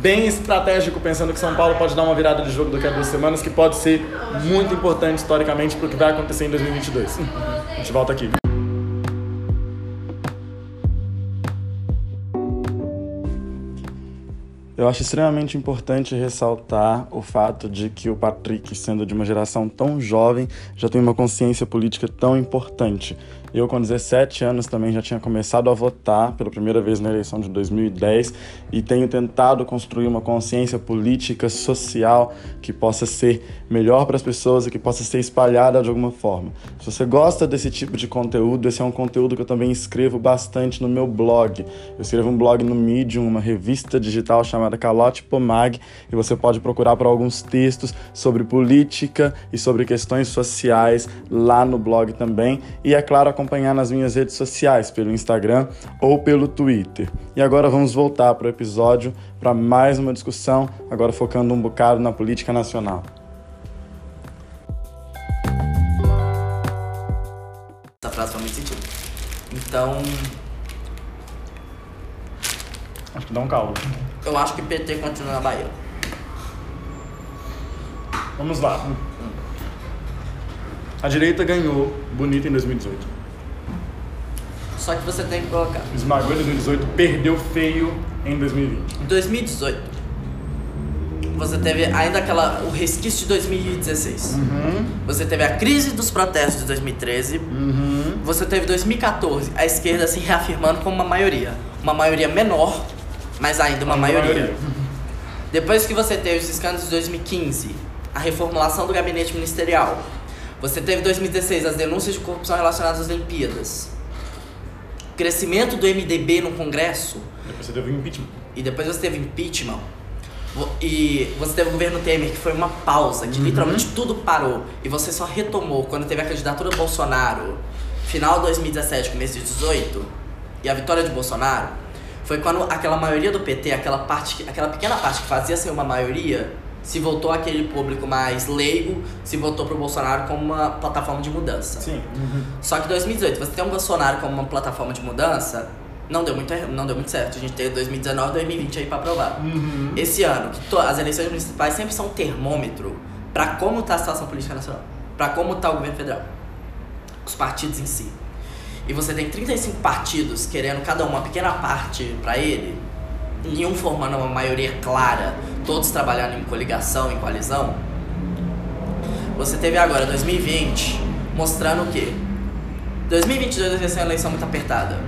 bem estratégico, pensando que São Paulo pode dar uma virada de jogo daqui a duas semanas, que pode ser muito importante historicamente para o que vai acontecer em 2022. A gente volta aqui. Eu acho extremamente importante ressaltar o fato de que o Patrick, sendo de uma geração tão jovem, já tem uma consciência política tão importante. Eu, com 17 anos, também já tinha começado a votar pela primeira vez na eleição de 2010 e tenho tentado construir uma consciência política, social que possa ser melhor para as pessoas e que possa ser espalhada de alguma forma. Se você gosta desse tipo de conteúdo, esse é um conteúdo que eu também escrevo bastante no meu blog. Eu escrevo um blog no Medium, uma revista digital chamada Calote Pomag, e você pode procurar por alguns textos sobre política e sobre questões sociais lá no blog também. E é claro, acompanhar nas minhas redes sociais, pelo Instagram ou pelo Twitter. E agora vamos voltar para o episódio para mais uma discussão, agora focando um bocado na política nacional. Essa frase faz muito sentido. Então, Acho que dá um caldo. eu acho que PT continua na Bahia. Vamos lá. A direita ganhou bonito em 2018. Só que você tem que colocar. Esmagou em 2018, perdeu feio em 2020. Em 2018, você teve ainda aquela. o resquício de 2016. Uhum. Você teve a crise dos protestos de 2013. Uhum. Você teve 2014, a esquerda se reafirmando como uma maioria. Uma maioria menor, mas ainda uma maioria. Depois que você teve os escândalos de 2015, a reformulação do gabinete ministerial. Você teve 2016 as denúncias de corrupção relacionadas às Olimpíadas. O crescimento do MDB no Congresso. Depois você teve o impeachment. E depois você teve impeachment. E você teve o governo Temer, que foi uma pausa, que literalmente tudo parou. E você só retomou quando teve a candidatura do Bolsonaro, final de 2017, começo de 2018, e a vitória de Bolsonaro. Foi quando aquela maioria do PT, aquela, parte, que- aquela pequena parte que fazia ser uma maioria, se voltou àquele público mais leigo, se voltou pro Bolsonaro como uma plataforma de mudança. Sim. Só que 2018, você tem um Bolsonaro como uma plataforma de mudança, não deu muito, não deu muito certo. A gente teve 2019 2020 aí pra provar. Uhum. Esse ano, que to- as eleições municipais sempre são um termômetro pra como tá a situação política nacional, pra como tá o governo federal, os partidos em si. E você tem 35 partidos querendo cada um uma pequena parte pra ele, nenhum formando uma maioria clara, todos trabalhando em coligação, em coalizão. Você teve agora 2020 mostrando o quê? 2022 vai ser uma eleição muito apertada.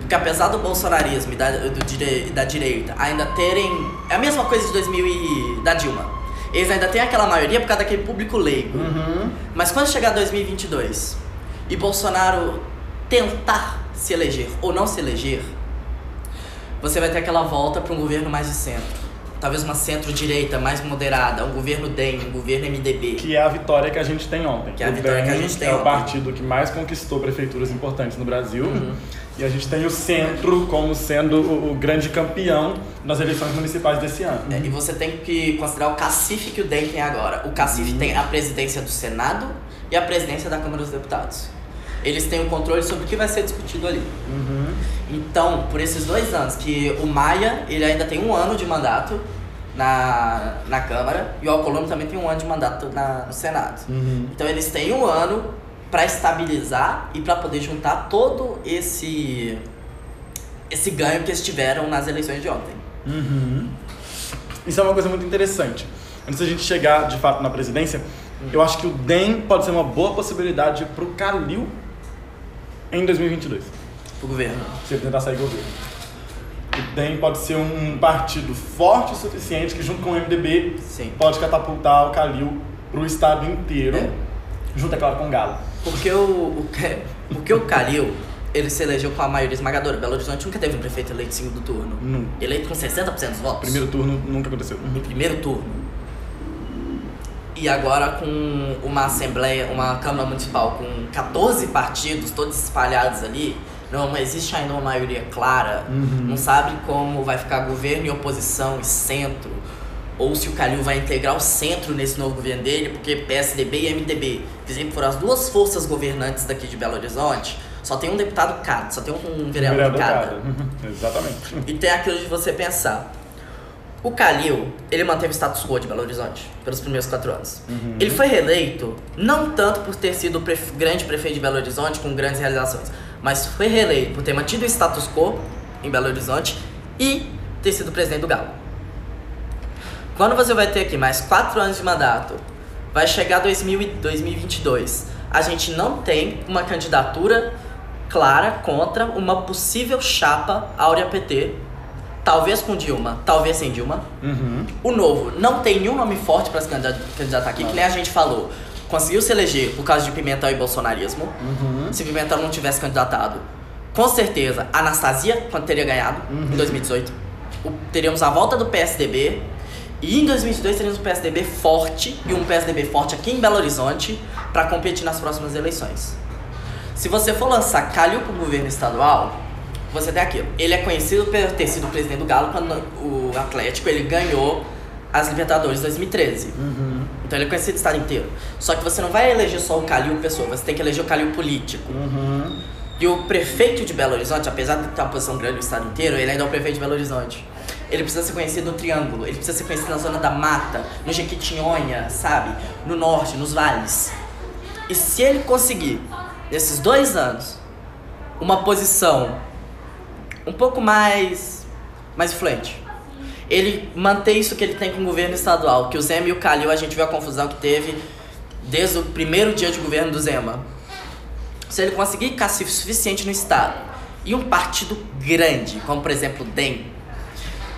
Porque apesar do bolsonarismo e da, do dire, da direita ainda terem. É a mesma coisa de 2000 e da Dilma. Eles ainda têm aquela maioria por causa daquele público leigo. Uhum. Mas quando chegar 2022 e Bolsonaro tentar se eleger ou não se eleger, você vai ter aquela volta para um governo mais de centro. Talvez uma centro-direita mais moderada, um governo DEM, um governo MDB. Que é a vitória que a gente tem ontem. Que é a O vitória que a DEM gente tem É o ontem. partido que mais conquistou prefeituras importantes no Brasil. Uhum. E a gente tem o centro como sendo o, o grande campeão nas eleições municipais desse ano. É, e você tem que considerar o cacife que o DEM tem agora. O cacife Uhum. tem a presidência do Senado e a presidência da Câmara dos Deputados. Eles têm o controle sobre o que vai ser discutido ali. Uhum. Então, por esses dois anos, que o Maia, ele ainda tem um ano de mandato na, na Câmara e o Alcolumbre também tem um ano de mandato na, no Senado. Uhum. Então eles têm um ano para estabilizar e para poder juntar todo esse esse ganho que eles tiveram nas eleições de ontem. Uhum. Isso é uma coisa muito interessante. Antes da gente chegar de fato na presidência, eu acho que o DEM pode ser uma boa possibilidade pro Calil em 2022, Pro governo. se ele tentar sair do governo. O DEM pode ser um partido forte o suficiente que, junto com o MDB, Sim. pode catapultar o Calil pro estado inteiro, É. junto, é claro, com o Galo. Porque o, o, que- porque o Calil, ele se elegeu com a maioria esmagadora. Belo Horizonte nunca teve um prefeito eleito em segundo turno. Nunca. Eleito com 60% dos votos. Primeiro turno nunca aconteceu. em primeiro turno. E agora com uma assembleia, uma Câmara Municipal com 14 partidos, todos espalhados ali, não existe ainda uma maioria clara, Uhum. não sabe como vai ficar governo e oposição e centro, ou se o Calil vai integrar o centro nesse novo governo dele, porque PSDB e MDB, que sempre foram as duas forças governantes daqui de Belo Horizonte, só tem um deputado cada, só tem um vereador, Vereador cada. cada. Uhum. Exatamente. E tem aquilo de você pensar. O Calil, ele manteve o status quo de Belo Horizonte pelos primeiros quatro anos. Ele foi reeleito não tanto por ter sido o grande prefeito de Belo Horizonte com grandes realizações, mas foi reeleito por ter mantido o status quo em Belo Horizonte e ter sido presidente do Galo. Quando você vai ter aqui mais quatro anos de mandato, vai chegar 2000 e 2022, a gente não tem uma candidatura clara contra uma possível chapa Áurea PT, talvez com Dilma, talvez sem Dilma. Uhum. O novo não tem nenhum nome forte para se candida- candidatar aqui, que nem a gente falou. Conseguiu se eleger por causa de Pimentel e bolsonarismo. Uhum. Se Pimentel não tivesse candidatado, com certeza, Anastasia quando teria ganhado em 2018. O- teríamos a volta do PSDB. E em 2022 teríamos um PSDB forte e um PSDB forte aqui em Belo Horizonte para competir nas próximas eleições. Se você for lançar Calil pro governo estadual, você tem aquilo. Ele é conhecido por ter sido presidente do Galo quando o Atlético ele ganhou as Libertadores 2013. Uhum. Então ele é conhecido no estado inteiro. Só que você não vai eleger só o Calil pessoa, você tem que eleger o Calil político. Uhum. E o prefeito de Belo Horizonte, apesar de ter uma posição grande no estado inteiro, ele ainda é o prefeito de Belo Horizonte. Ele precisa ser conhecido no Triângulo, ele precisa ser conhecido na zona da mata, no Jequitinhonha, sabe? No norte, nos vales. E se ele conseguir, nesses dois anos, uma posição um pouco mais, mais influente, ele manter isso que ele tem com o governo estadual, que o Zema e o Calil, a gente viu a confusão que teve desde o primeiro dia de governo do Zema. Se ele conseguir cacife suficiente no estado e um partido grande, como por exemplo o DEM,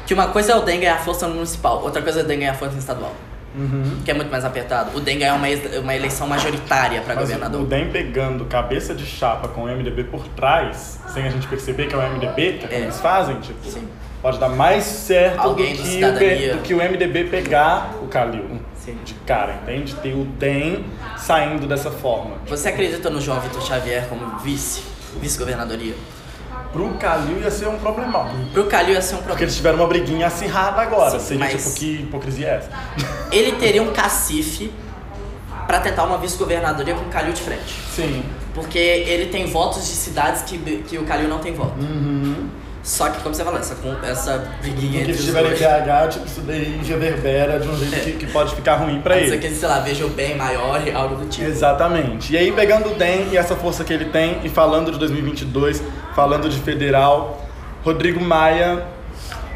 que uma coisa é o DEM ganhar força no municipal, outra coisa é o DEM ganhar força no estadual, Uhum. que é muito mais apertado. O DEM ganhar uma, uma eleição majoritária para governador. o DEM pegando cabeça de chapa com o MDB por trás, sem a gente perceber que é o MDB, que é É. eles fazem, tipo, Sim. Pode dar mais certo do Alguém do que, o, Cidadania. P- do que o MDB pegar o Calil Sim. de cara, entende? Ter o DEM saindo dessa forma. Você acredita no João Vitor Xavier como vice, vice-governadoria? Pro Calil ia ser um problemão. Pro Calil ia ser um Porque problema. eles tiveram uma briguinha acirrada agora. Sim, Seria tipo, que hipocrisia é essa? Ele teria um cacife para tentar uma vice-governadoria com o Calil de frente. Sim. Porque ele tem votos de cidades que, que o Calil não tem voto. Uhum. Só que, como você falou, essa, essa briguinha Que entre eles os tiverem dois. PH, tipo, isso daí reverbera de um jeito que, que pode ficar ruim pra Pode ser ele. que sei lá, veja o bem maior e algo do tipo. Exatamente. E aí, pegando o DEM e essa força que ele tem, e falando de 2022, falando de federal, Rodrigo Maia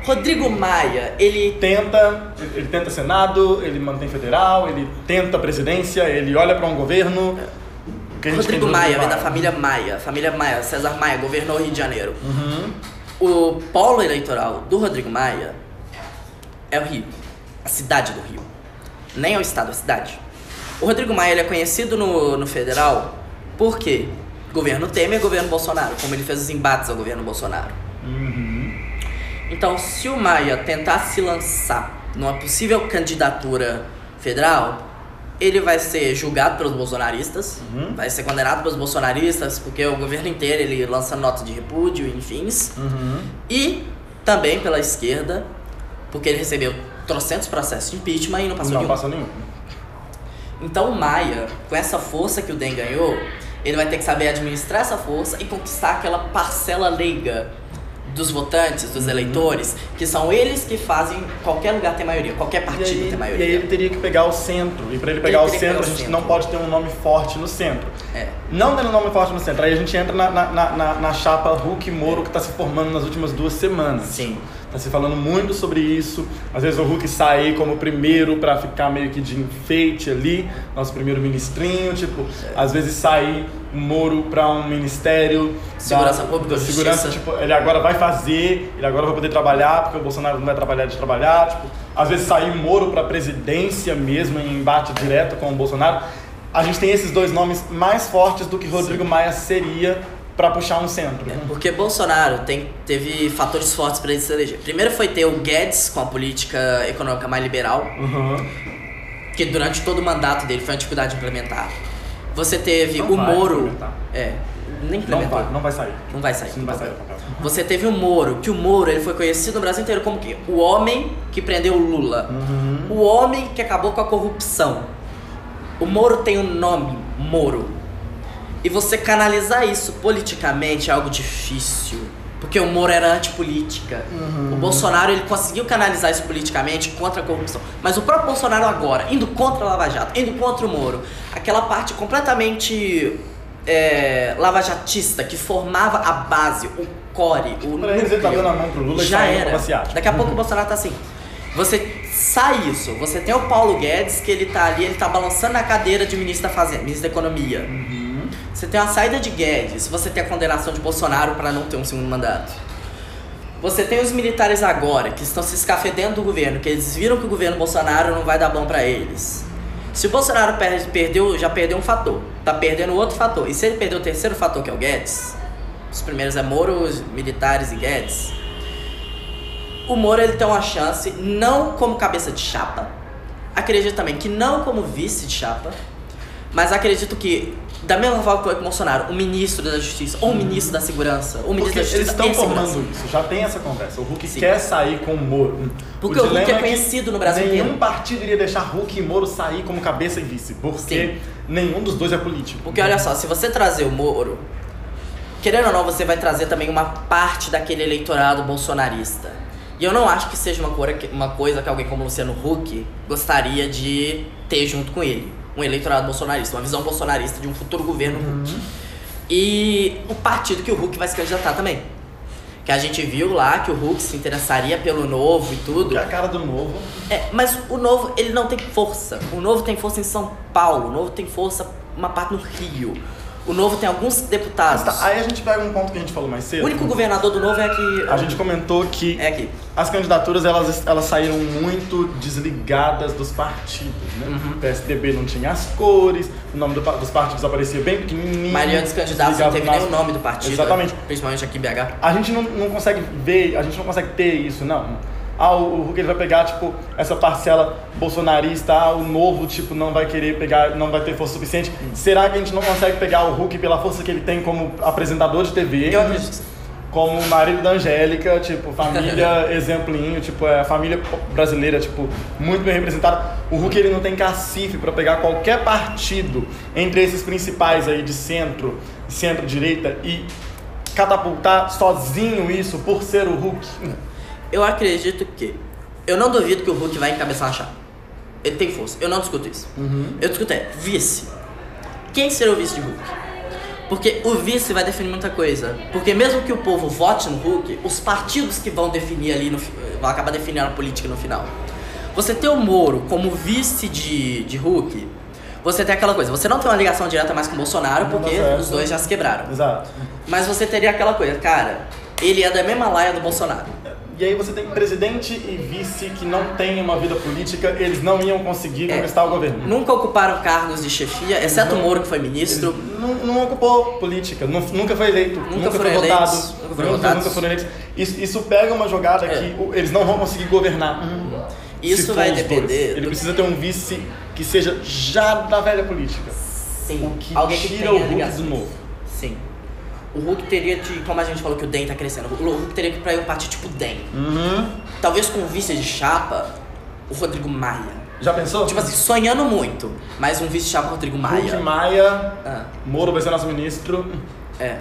Rodrigo Maia, ele tenta, ele tenta Senado, ele mantém federal, ele tenta presidência, ele olha pra um governo. Rodrigo de Maia vem da família Maia. Família Maia, César Maia, governou o Rio de Janeiro. Uhum. O polo eleitoral do Rodrigo Maia é o Rio. A cidade do Rio. Nem é o estado, é a cidade. O Rodrigo Maia é conhecido no, no federal por quê? Governo Temer e governo Bolsonaro, como ele fez os embates ao governo Bolsonaro. Uhum. Então, se o Maia tentar se lançar numa possível candidatura federal, ele vai ser julgado pelos bolsonaristas, Uhum. vai ser condenado pelos bolsonaristas, porque o governo inteiro ele lança nota de repúdio, enfim. Uhum. E também pela esquerda, porque ele recebeu trocentos processos de impeachment e não passou Não nenhum. passa nenhum. Então o Maia, com essa força que o DEM ganhou, ele vai ter que saber administrar essa força e conquistar aquela parcela leiga dos votantes, Uhum. dos eleitores, que são eles que fazem qualquer lugar ter maioria, qualquer E partido aí, ter e maioria. aí ele teria que pegar o centro. E pra ele Ele pegar o teria que centro, a o gente centro. não pode ter um nome forte no centro. É. Não tendo nome forte no centro, aí a gente entra na, na, na, na- chapa Hulk e Moro que tá se formando nas últimas duas semanas. Sim. Tá se falando muito sobre isso. Às vezes o Hulk sai como primeiro pra ficar meio que de enfeite ali, nosso primeiro ministrinho, tipo, às vezes sai o Moro pra um ministério Segurança Pública, da segurança, Justiça. tipo, ele agora vai fazer, ele agora vai poder trabalhar, porque o Bolsonaro não vai trabalhar de trabalhar, tipo, às vezes sair Moro pra presidência mesmo em embate direto com o Bolsonaro. A gente tem esses dois nomes mais fortes do que Rodrigo Maia seria pra puxar um centro. É, Porque Bolsonaro tem, teve fatores fortes para ele se eleger. Primeiro foi ter o Guedes com a política econômica mais liberal, Uhum. que durante todo o mandato dele foi uma dificuldade de implementar. Você teve Não o Moro. É, nem Não vai, não vai sair. Não vai sair. Não vai sair. Você teve o Moro, que o Moro ele foi conhecido no Brasil inteiro como que o homem que prendeu o Lula. Uhum. O homem que acabou com a corrupção. O Moro tem o nome Moro. E você canalizar isso politicamente é algo difícil. Porque o Moro era antipolítica. Uhum. O Bolsonaro ele conseguiu canalizar isso politicamente contra a corrupção. Mas o próprio Bolsonaro agora, indo contra a Lava Jato, indo contra o Moro, aquela parte completamente é, lavajatista que formava a base, o core, o Pra ele tá núcleo, dando a mão pro Lula e já saindo era. Daqui a pouco o Bolsonaro tá assim. Você sai isso. Você tem o Paulo Guedes, que ele tá ali, ele tá balançando na cadeira de ministro da Fazenda, ministro da Economia. Uhum. Você tem a saída de Guedes, você tem a condenação de Bolsonaro para não ter um segundo mandato. Você tem os militares agora, que estão se escafedendo do governo, que eles viram que o governo Bolsonaro não vai dar bom para eles. Se o Bolsonaro perde, perdeu, já perdeu um fator, tá perdendo outro fator. E se ele perder o terceiro fator, que é o Guedes, os primeiros é Moro, militares e Guedes. O Moro ele tem uma chance, não como cabeça de chapa, acredito também que não como vice de chapa, Mas acredito que, da mesma forma que foi com o Bolsonaro, o ministro da Justiça, ou o ministro da Segurança, ou o ministro Porque da Justiça. eles estão formando isso, já tem essa conversa. O Hulk Sim. quer sair com o Moro. Porque o Hulk dilema é que conhecido no Brasil Nenhum inteiro. partido iria deixar Hulk e Moro sair como cabeça e vice, porque Sim. nenhum dos dois é político. Porque olha só, se você trazer o Moro, querendo ou não, você vai trazer também uma parte daquele eleitorado bolsonarista. E eu não acho que seja uma coisa que, uma coisa que alguém como Luciano Huck gostaria de ter junto com ele. Um eleitorado bolsonarista, uma visão bolsonarista de um futuro governo Huck. E o partido que o Huck vai se candidatar também. Que a gente viu lá que o Huck se interessaria pelo novo e tudo. Que é a cara do novo. É, mas o novo, ele não tem força. O novo tem força em São Paulo, o novo tem força uma parte no Rio. O novo tem alguns deputados. Tá, aí a gente pega um ponto que a gente falou mais cedo. O único governador do novo é aqui. A gente comentou que É aqui. as candidaturas elas, elas saíram muito desligadas dos partidos, né? Uhum. O PSDB não tinha as cores, o nome do dos partidos aparecia bem pequenininho. Maioria dos candidatos não teve nas- nem o nome do partido. Exatamente. Principalmente aqui em BH. A gente não, não consegue ver, a gente não consegue ter isso, não. Ah, o o Hulk ele vai pegar, tipo, essa parcela bolsonarista, ah, o novo, tipo, não vai querer pegar, não vai ter força suficiente. Será que a gente não consegue pegar o Hulk pela força que ele tem como apresentador de TV? Eu acredito como marido da Angélica, tipo, família exemplinho, tipo, é a família brasileira, tipo, muito bem representada. O Hulk ele não tem cacife pra pegar qualquer partido entre esses principais aí de centro, centro-direita e catapultar sozinho isso por ser o Hulk. Eu acredito que. Eu não duvido que o Hulk vai encabeçar uma chapa. Ele tem força. Eu não discuto isso. Eu discuto é vice. Quem será o vice de Hulk? Porque o vice vai definir muita coisa. Porque mesmo que o povo vote no Hulk, os partidos que vão definir ali, no, vão acabar definindo a política no final. Você ter o Moro como vice de, de Hulk, você tem aquela coisa. Você não tem uma ligação direta mais com o Bolsonaro, Não porque os dois já se quebraram. Exato. Mas você teria aquela coisa, cara, ele é da mesma laia do Bolsonaro. E aí você tem presidente e vice que não têm uma vida política, eles não iam conseguir É. conquistar o governo. Nunca ocuparam cargos de chefia, exceto o não- Moro, que foi ministro. Não, não ocupou política, nu- nunca foi eleito, nunca, foi foram votado, nunca foram nunca, votados. nunca foram eleitos. Isso, isso pega uma jogada É. que eles não vão conseguir governar. Isso se for vai depender Ele do- precisa ter um vice que seja já da velha política. Sim, O que alguém que tira tenha o Hulk do novo. Sim. O Hulk teria de, como a gente falou que o DEM tá crescendo, o Hulk teria que ir pra um partido tipo DEM. Uhum. Talvez com vice de chapa, o Rodrigo Maia. Já pensou? Tipo assim, sonhando muito, mas um vice de chapa Rodrigo Hulk Maia. Maia, Ah, Moro vai ser nosso ministro. é.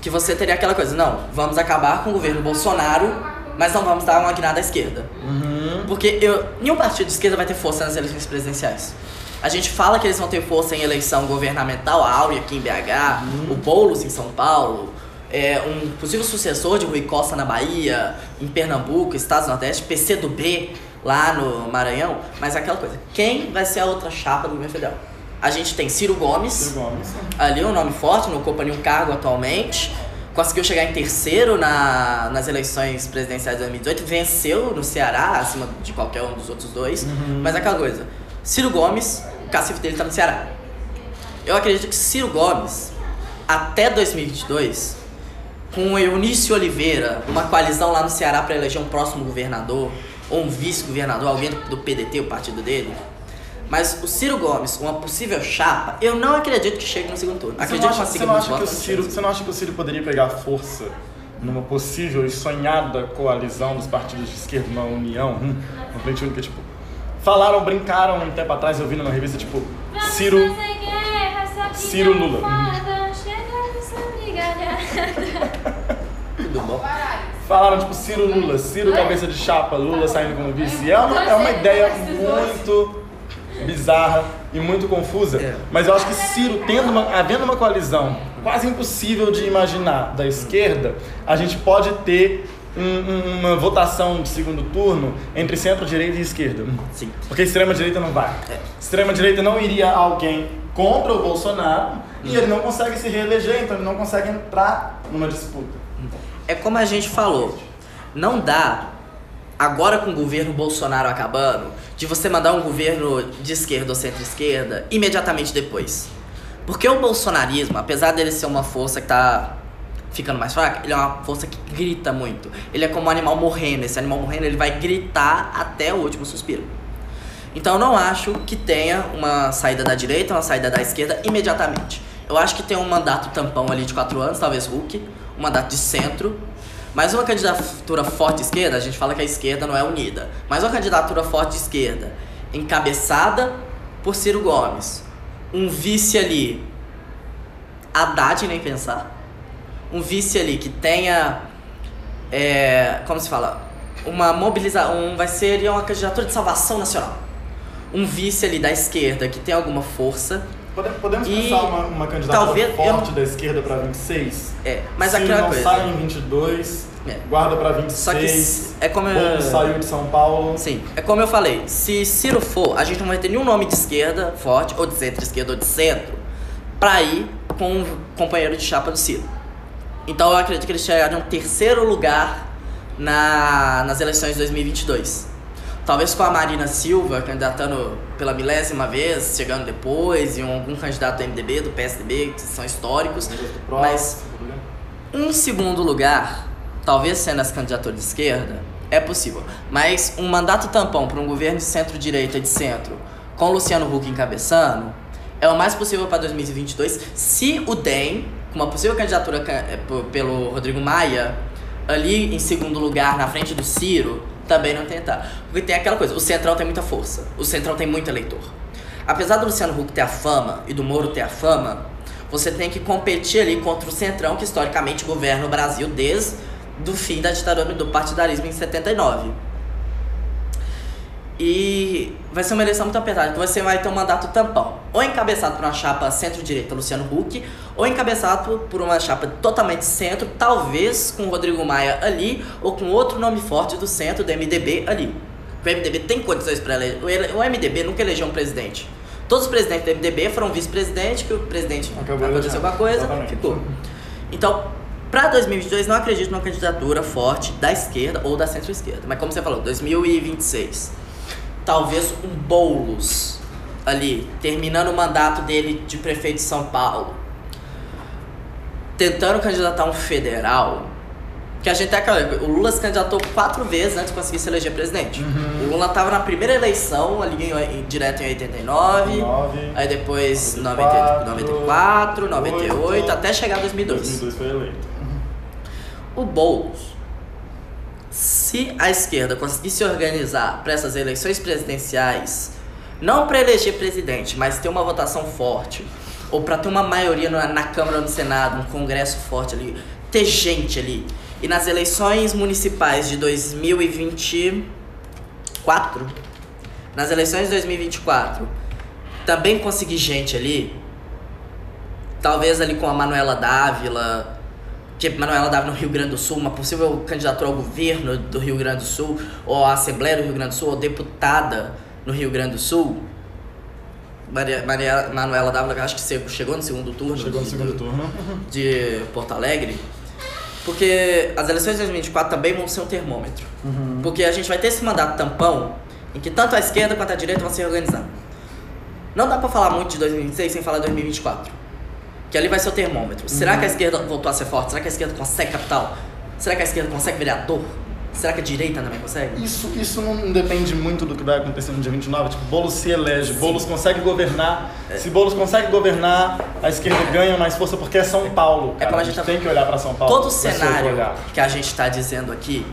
Que você teria aquela coisa, não, vamos acabar com o governo Bolsonaro, mas não vamos dar uma guinada à esquerda. Uhum. Porque eu, nenhum partido de esquerda vai ter força nas eleições presidenciais. A gente fala que eles vão ter força em eleição governamental, a Áurea aqui em BH, o Boulos em São Paulo, é, um possível sucessor de Rui Costa na Bahia, em Pernambuco, Estados do Nordeste, PCdoB lá no Maranhão, mas é aquela coisa, quem vai ser a outra chapa do governo federal? A gente tem Ciro Gomes, Ciro Gomes. ali um nome forte, não ocupa nenhum cargo atualmente. Conseguiu chegar em terceiro na, nas eleições presidenciais de 2018, venceu no Ceará, acima de qualquer um dos outros dois. Mas é aquela coisa, Ciro Gomes, o cacife dele tá no Ceará. Eu acredito que Ciro Gomes, até 2022, com o Eunício Oliveira, uma coalizão lá no Ceará para eleger um próximo governador, ou um vice-governador, alguém do, PDT, o partido dele. Mas o Ciro Gomes, uma possível chapa, eu não acredito que chegue no segundo turno. Você Acredito não, que acha, consiga você, não acha que o Ciro, você não acha que o Ciro poderia pegar força numa possível e sonhada coalizão dos partidos de esquerda, uma união, uma frente única, tipo... Falaram, brincaram um tempo atrás, eu vi numa revista, tipo, Ciro... Ciro Lula. Tudo bom? Falaram, tipo, Ciro Lula, Ciro cabeça de chapa, Lula saindo como vice. E é uma, é uma ideia muito bizarra e muito confusa. É. Mas eu acho que Ciro, tendo uma, havendo uma coalizão quase impossível de imaginar da esquerda, a gente pode ter um- um- uma votação de segundo turno entre centro-direita e esquerda. Sim. Porque extrema-direita não vai. É. Extrema-direita não iria alguém contra o Bolsonaro e ele não consegue se reeleger, então ele não consegue entrar numa disputa. É como a gente falou, não dá, agora com o governo Bolsonaro acabando, de você mandar um governo de esquerda ou centro-esquerda imediatamente depois. Porque o bolsonarismo, apesar dele ser uma força que tá ficando mais fraca, ele é uma força que grita muito. Ele é como um animal morrendo, esse animal morrendo ele vai gritar até o último suspiro. Então eu não acho que tenha uma saída da direita, uma saída da esquerda imediatamente. Eu acho que tem um mandato tampão ali de quatro anos, talvez Hulk, um mandato de centro, mas uma candidatura forte esquerda, a gente fala que a esquerda não é unida, mas uma candidatura forte esquerda, encabeçada por Ciro Gomes, um vice ali, Haddad nem pensar, um vice ali que tenha, é, como se fala, uma mobilização, um, vai ser uma candidatura de salvação nacional. Um vice ali da esquerda que tem alguma força. Podemos E pensar uma, uma candidatura talvez- forte eu- da esquerda para 26? É, mas Se aquela não coisa. sai em 22, É. guarda para Só que 26. é como eu- saiu de São Paulo. Sim, é como eu falei, se Ciro for, a gente não vai ter nenhum nome de esquerda forte, ou de centro-esquerda, ou de centro, pra ir com o companheiro de chapa do Ciro. Então eu acredito que eles chegaram em um terceiro lugar na, nas eleições de 2022. Talvez com a Marina Silva candidatando pela milésima vez, chegando depois, e um- algum candidato do MDB, do PSDB, que são históricos. Mas um segundo lugar, talvez sendo as candidaturas de esquerda, é possível. Mas um mandato tampão para um governo de centro-direita e de centro, com Luciano Huck encabeçando, é o mais possível para 2022, se o DEM, com uma possível candidatura ca- eh, pelo Rodrigo Maia, ali em segundo lugar, na frente do Ciro, também não tentar. Porque tem aquela coisa, o Centrão tem muita força, o Centrão tem muito eleitor. Apesar do Luciano Huck ter a fama e do Moro ter a fama, você tem que competir ali contra o Centrão, que historicamente governa o Brasil desde o fim da ditadura do partidarismo em 79. E vai ser uma eleição muito apertada, que você vai ter um mandato tampão. Ou encabeçado por uma chapa centro-direita, Luciano Huck, ou encabeçado por uma chapa totalmente centro, talvez com Rodrigo Maia ali, ou com outro nome forte do centro, do MDB ali. O MDB tem condições para eleger. o MDB nunca elegeu um presidente. Todos os presidentes do MDB foram vice-presidente, que o presidente Acabou aconteceu alguma coisa, Exatamente. ficou. Então, para 2022, não acredito numa candidatura forte da esquerda ou da centro-esquerda. Mas como você falou, 2026, talvez um Boulos ali, terminando o mandato dele de prefeito de São Paulo, tentando candidatar um federal. Que a gente aquela. O Lula se candidatou quatro vezes antes de conseguir se eleger presidente. Uhum. O Lula tava na primeira eleição, ali ganhou em- direto em 89. 9, Aí depois 94, 94, 98, 8, até chegar a 2002. 2002 foi eleito. O Boulos, se a esquerda conseguir se organizar para essas eleições presidenciais, não para eleger presidente, mas ter uma votação forte, ou para ter uma maioria na, na Câmara no Senado, um congresso forte ali, ter gente ali. E nas eleições municipais de 2024, nas eleições de 2024, também conseguir gente ali, talvez ali com a Manuela Dávila, que Manuela Dávila no Rio Grande do Sul, uma possível candidatura ao governo do Rio Grande do Sul, ou à Assembleia do Rio Grande do Sul, ou deputada no Rio Grande do Sul. Maria, Maria Manuela Dávila, acho que chegou no segundo turno, Chegou no de- segundo do- turno. de Porto Alegre, porque as eleições de 2024 também vão ser um termômetro. Uhum. Porque a gente vai ter esse mandato tampão em que tanto a esquerda quanto a direita vão se organizar. Não dá pra falar muito de 2026 sem falar de 2024. Que ali vai ser o termômetro. Será que a esquerda voltou a ser forte? Será que a esquerda consegue capital? Será que a esquerda consegue vereador? Será que a direita também consegue? Isso, isso não depende muito do que vai acontecer no dia 29. Tipo, Boulos se elege, Boulos consegue governar. É. Se Boulos consegue governar, a esquerda ganha mais força porque é São Paulo. Cara. como a a gente gente tá- tem que olhar pra São Paulo. Todo o é cenário que a gente tá dizendo aqui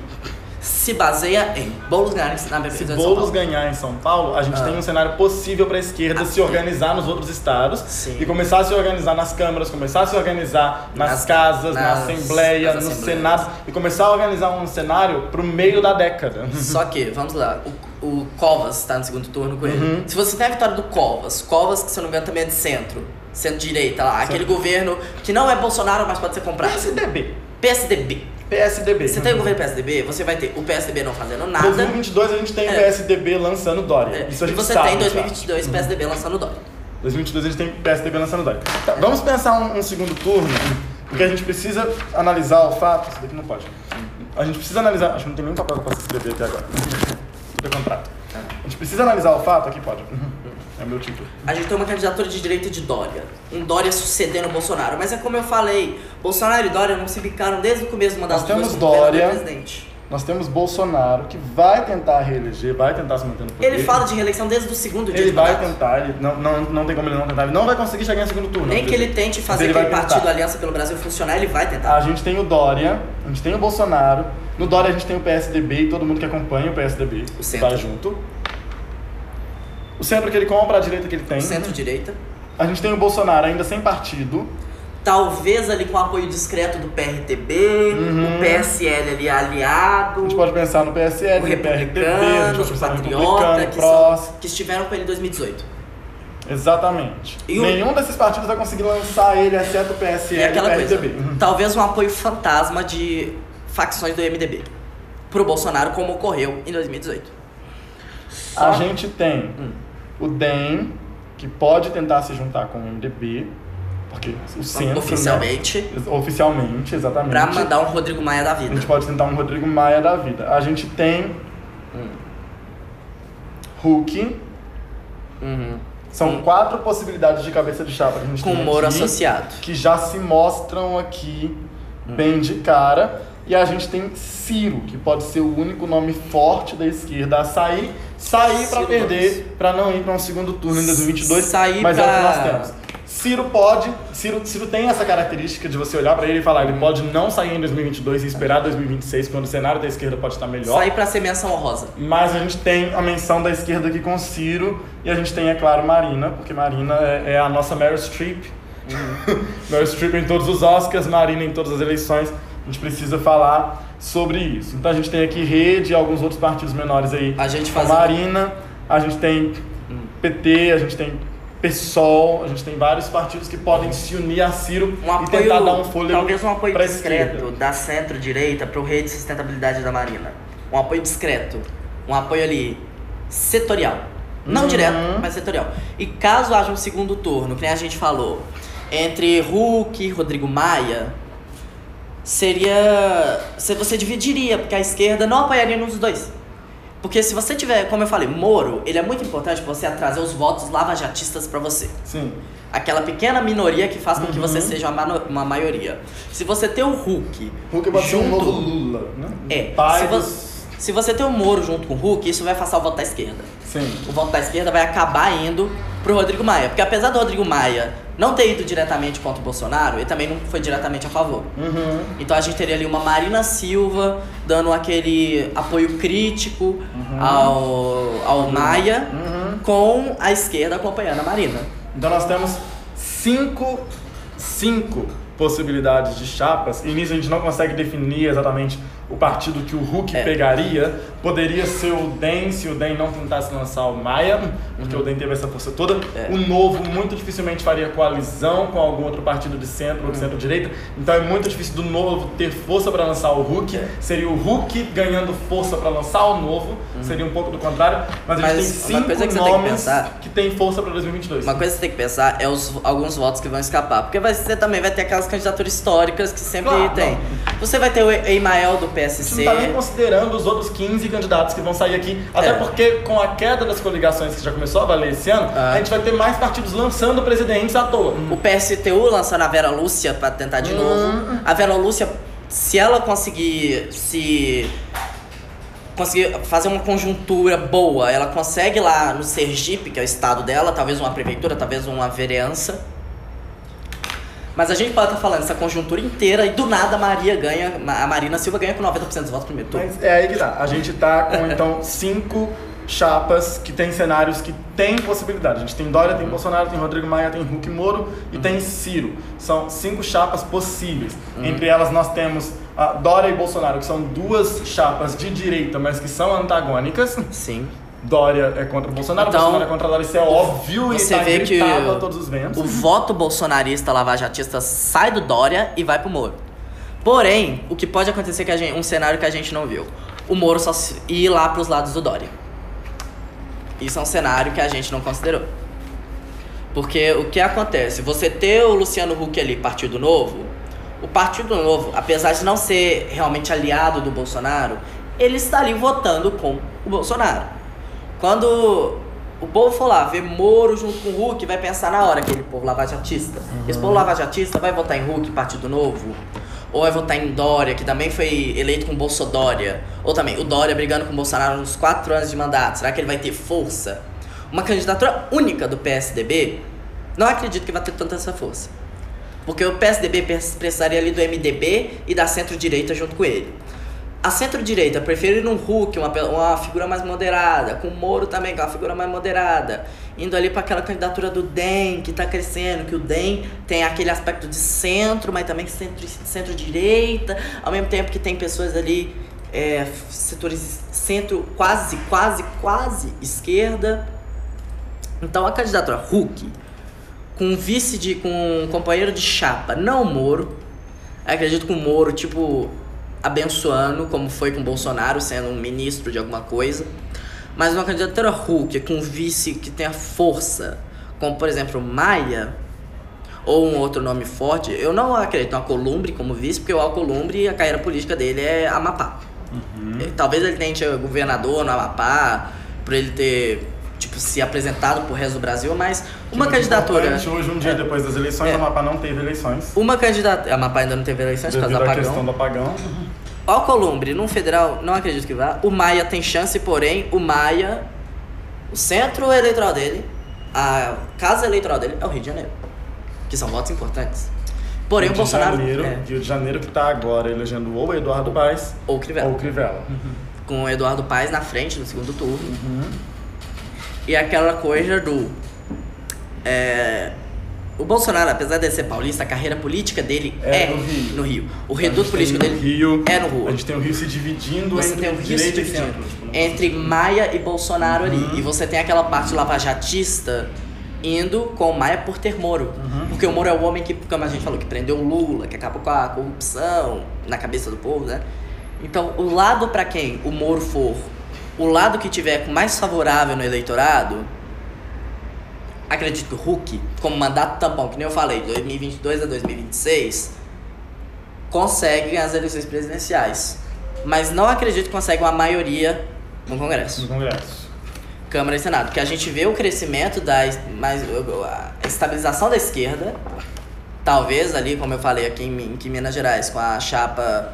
se baseia em Boulos ganhar na Se de São Boulos Paulo. ganhar em São Paulo, a gente Ah. tem um cenário possível para a esquerda Ah, se organizar nos outros estados Sim. e começar a se organizar nas câmaras, começar a se organizar nas, Nas- casas, na nas- Assembleia, nas no. Senado e começar a organizar um cenário pro meio da década. Só que, vamos lá, o, o Covas tá no segundo turno com ele. Uhum. Se você tem a vitória do Covas, Covas, que se eu não me engano também é de centro, centro-direita lá, aquele governo que não é Bolsonaro, mas pode ser comprado. PSDB. PSDB. PSDB. Você tem o governo PSDB, você vai ter o PSDB não fazendo Em nada. 2022 a gente tem o É. PSDB lançando Dória. É, Isso a e gente você sabe. tem em já. 2022 PSDB lançando Dória. 2022 a gente tem PSDB lançando Dória. Tá, vamos pensar um, um segundo turno, porque a gente precisa analisar o fato. Isso daqui não pode. A gente precisa analisar. Acho que não tem nenhum papel eu possa escrever até agora. É contrato. A gente precisa analisar o fato. Aqui pode. É meu título. A gente tem uma candidatura de direita de Dória. Um Dória sucedendo o Bolsonaro. Mas é como eu falei, Bolsonaro e Dória não se bicaram desde o começo do mandato Nós temos Dória. presidente. Nós temos Bolsonaro, que vai tentar reeleger, vai tentar se manter no poder. Ele fala de reeleição desde o segundo dia Ele vai mandato. tentar, ele não, não, não tem como ele não tentar. Ele não vai conseguir chegar em segundo turno. Nem que ele tente fazer ele aquele tentar. partido Aliança pelo Brasil funcionar, ele vai tentar. A gente tem o Dória, a gente tem o Bolsonaro. No Dória a gente tem o PSDB e todo mundo que acompanha o PSDB. O centro. Vai junto. O centro que ele compra, a direita que ele tem. Centro-direita. A gente tem o Bolsonaro ainda sem partido. Talvez ali com apoio discreto do PRTB, Uhum. o PSL ali aliado, A gente pode pensar no PSL, o no PRTB, a o Patriota, que, são, que estiveram com ele em 2018. Exatamente. E o- Nenhum desses partidos vai conseguir lançar ele, exceto o PSL E aquela e o coisa, PRTB. Uhum. talvez um apoio fantasma de facções do MDB pro Bolsonaro, como ocorreu em 2018. A Só- gente tem Hum. O DEM, que pode tentar se juntar com o MDB, porque o centro, né? oficialmente, Oficialmente, exatamente. pra mandar um Rodrigo Maia da A vida. gente pode tentar um Rodrigo Maia da vida. A gente tem Hum. Hulk. Uhum. São Hum. quatro possibilidades de cabeça de chapa que a gente Com tem Moro aqui, associado. que já se mostram aqui Hum. bem de cara. E a gente tem Ciro, que pode ser o único nome forte da esquerda a sair, sair para perder, para não ir para um segundo turno em 2022. Sair mas é o que pra- nós temos. Ciro pode, Ciro, Ciro tem essa característica de você olhar para ele e falar, ele pode não sair em 2022 e esperar 2026, quando o cenário da esquerda pode estar melhor. Sair pra ser menção honrosa. Mas a gente tem a menção da esquerda aqui com Ciro e a gente tem, é claro, Marina, porque Marina é, é a nossa Meryl Streep. Meryl Streep em todos os Oscars, Marina em todas as eleições. A gente precisa falar sobre isso. Então a gente tem aqui Rede e alguns outros partidos menores aí. A gente fazendo- Marina, a gente tem PT, a gente tem PSOL, a gente tem vários partidos que podem se unir a Ciro Um e apoio, tentar dar um fôlego talvez um apoio discreto esquerda. da centro-direita pro rei de sustentabilidade da Marina. Um apoio discreto. Um apoio ali setorial. Não Uhum. direto, mas setorial. E caso haja um segundo turno, que nem a gente falou, entre Hulk e Rodrigo Maia, seria. se Você dividiria, porque a esquerda não apoiaria dos dois. Porque se você tiver, como eu falei, Moro, ele é muito importante pra você trazer os votos lavajatistas pra você Sim. aquela pequena minoria que faz com que Uhum. você seja uma, uma maioria. Se você tem o Hulk, Hulk pode ser um junto- novo Lula, né? É, Pai se, vo- dos... se você tem o Moro junto com o Hulk, isso vai afastar o voto da esquerda. Sim. O voto da esquerda vai acabar indo pro Rodrigo Maia. Porque apesar do Rodrigo Maia não ter ido diretamente contra o Bolsonaro, ele também não foi diretamente a favor. Uhum. Então a gente teria ali uma Marina Silva dando aquele apoio crítico ao, ao Maia, Uhum. com a esquerda acompanhando a Marina. Então nós temos cinco, cinco possibilidades de chapas. E nisso a gente não consegue definir exatamente o partido que o Hulk É. pegaria. Poderia ser o DEM se o DEM não tentasse lançar o Maia, porque o DEM teve essa força toda. Uhum. É. O Novo muito dificilmente faria coalizão com algum outro partido de centro Uhum. ou de centro-direita. Então é muito difícil do Novo ter força para lançar o Hulk. É. Seria o Hulk ganhando força para lançar o Novo. Seria um pouco do contrário. Mas, a Uhum. Mas gente tem cinco que você tem que nomes pensar- que tem força para 2022. Uma coisa que você tem que pensar é os, alguns votos que vão escapar. Porque vai, você também vai ter aquelas candidaturas históricas que sempre Claro, tem. Você vai ter o Emael do PSC. não tá nem considerando os outros 15 candidatos que vão sair aqui. Até É. porque com a queda das coligações que já começou a valer esse ano, Ah. a gente vai ter mais partidos lançando presidentes à toa. O PSTU lançando a Vera Lúcia pra tentar de Hum. novo. A Vera Lúcia, se ela conseguir se. conseguir fazer uma conjuntura boa, ela consegue lá no Sergipe, que é o estado dela, talvez uma prefeitura, talvez uma vereança. Mas a gente pode estar falando essa conjuntura inteira e do nada a Maria ganha, a Marina Silva ganha com 90% dos votos no primeiro turno. Mas é aí que tá. A gente tá com então cinco chapas que tem cenários que tem possibilidade. A gente tem Dória, tem Bolsonaro, tem Rodrigo Maia, tem Hulk Moro e tem Ciro. São cinco chapas possíveis. Entre elas nós temos a Dória e Bolsonaro, que são duas chapas de direita, mas que são antagônicas. Sim. Dória é contra o Bolsonaro, Então, Bolsonaro é contra a Dória, isso é óbvio você e tá vê que a todos os ventos. O voto bolsonarista lavajatista sai do Dória e vai pro Moro. Porém, o que pode acontecer que a gente, um cenário que a gente não viu. O Moro só ir lá pros lados do Dória. Isso é um cenário que a gente não considerou. Porque o que acontece? Você ter o Luciano Huck ali, Partido Novo, o Partido Novo, apesar de não ser realmente aliado do Bolsonaro, ele está ali votando com o Bolsonaro. Quando o povo for lá ver Moro junto com o Huck, vai pensar na hora aquele povo lavajatista. Esse povo lavajatista vai votar em Huck, Partido Novo? Ou vai votar em Dória, que também foi eleito com Bolsodória? Ou também o Dória brigando com o Bolsonaro nos quatro anos de mandato. Será que ele vai ter força? Uma candidatura única do PSDB, não acredito que vai ter tanta essa força. Porque o PSDB precisaria ali do MDB e da centro-direita junto com ele. A centro-direita prefere um Hulk, uma, uma figura mais moderada, com o Moro também, que é uma figura mais moderada, indo ali para aquela candidatura do DEM, que está crescendo, que o DEM tem aquele aspecto de centro, mas também centro-direita, centro ao mesmo tempo que tem pessoas ali, é, setores centro, quase, quase, quase esquerda. Então a candidatura Hulk com vice de. com um companheiro de chapa, não Moro. Acredito que o Moro, tipo, abençoando, como foi com Bolsonaro, sendo um ministro de alguma coisa. Mas uma candidatura Hulk, com vice que tenha força, como por exemplo Maia, ou um outro nome forte, eu não acredito no Alcolumbre como vice, porque o Alcolumbre, a carreira política dele é Amapá. Uhum. Talvez ele tente governador no Amapá, por ele ter tipo, se apresentado pro resto do Brasil, mas uma tipo, candidatura. Hoje, um dia é, depois das eleições, é, a Mapa não teve eleições. Uma candidatura. A Mapa ainda não teve eleições por causa do apagão. questão do apagão. O Alcolumbre, num federal, não acredito que vá. O Maia tem chance, porém, o Maia, o centro eleitoral dele, a casa eleitoral dele é o Rio de Janeiro. Que são votos importantes. Porém, Rio o Bolsonaro. Janeiro, é. Rio de Janeiro que está agora elegendo ou Eduardo Paes ou Crivella. Ou Crivella. Uhum. Com o Eduardo Paes na frente no segundo turno. Uhum. E aquela coisa do. É, o Bolsonaro, apesar de ser paulista, a carreira política dele é, é no, Rio. no, Rio. O reduto político dele Rio, é no Rio. A gente tem o Rio se dividindo você entre tem o Rio se dividindo entre Maia e Bolsonaro uhum. ali. E você tem aquela parte lavajatista indo com Maia por ter Moro. Uhum. Porque o Moro é o homem que, como a gente falou, que prendeu o Lula, que acabou com a corrupção na cabeça do povo, né? Então, o lado para quem o Moro for o lado que tiver mais favorável no eleitorado, acredito que o Hulk, como mandato tampão, que nem eu falei, de 2022 a 2026, consegue ganhar as eleições presidenciais. Mas não acredito que consegue uma maioria no Congresso. No Congresso. Câmara e Senado. Porque a gente vê o crescimento da mais, a estabilização da esquerda. Talvez ali, como eu falei aqui em, em Minas Gerais, com a chapa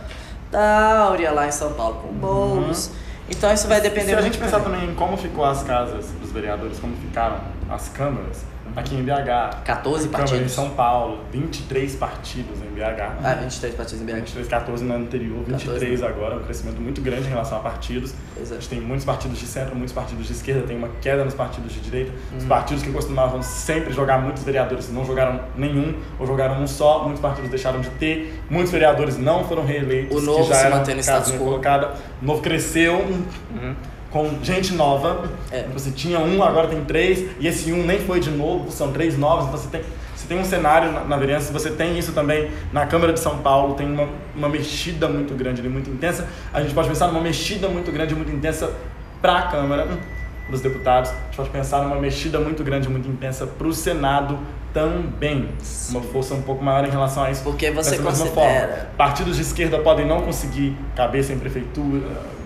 da Áurea lá em São Paulo, com o Boulos. Uhum então isso vai depender Se a gente pensar também em como ficou as casas dos vereadores, como ficaram as câmaras, aqui em BH. 14 partidos. Câmara em São Paulo, 23 partidos em BH. Ah, 23 partidos em BH. 23, 14 no ano anterior, 23 14, agora, um crescimento muito grande em relação a partidos. Exato. A gente tem muitos partidos de centro, muitos partidos de esquerda, tem uma queda nos partidos de direita. Hum. Os partidos que costumavam sempre jogar muitos vereadores não jogaram nenhum, ou jogaram um só, muitos partidos deixaram de ter, muitos vereadores não foram reeleitos, o novo que já se era mantendo status colocada. O novo cresceu. Uhum com gente nova. É. Você tinha um, agora tem três, e esse um nem foi de novo, são três novos, então você tem, você tem um cenário na, na vereança, você tem isso também na Câmara de São Paulo, tem uma, uma mexida muito grande ali, muito intensa. A gente pode pensar numa mexida muito grande, muito intensa para a Câmara dos Deputados, a gente pode pensar numa mexida muito grande, muito intensa para o Senado também. Sim. Uma força um pouco maior em relação a isso. Porque você considera... Partidos de esquerda podem não conseguir cabeça em prefeitura,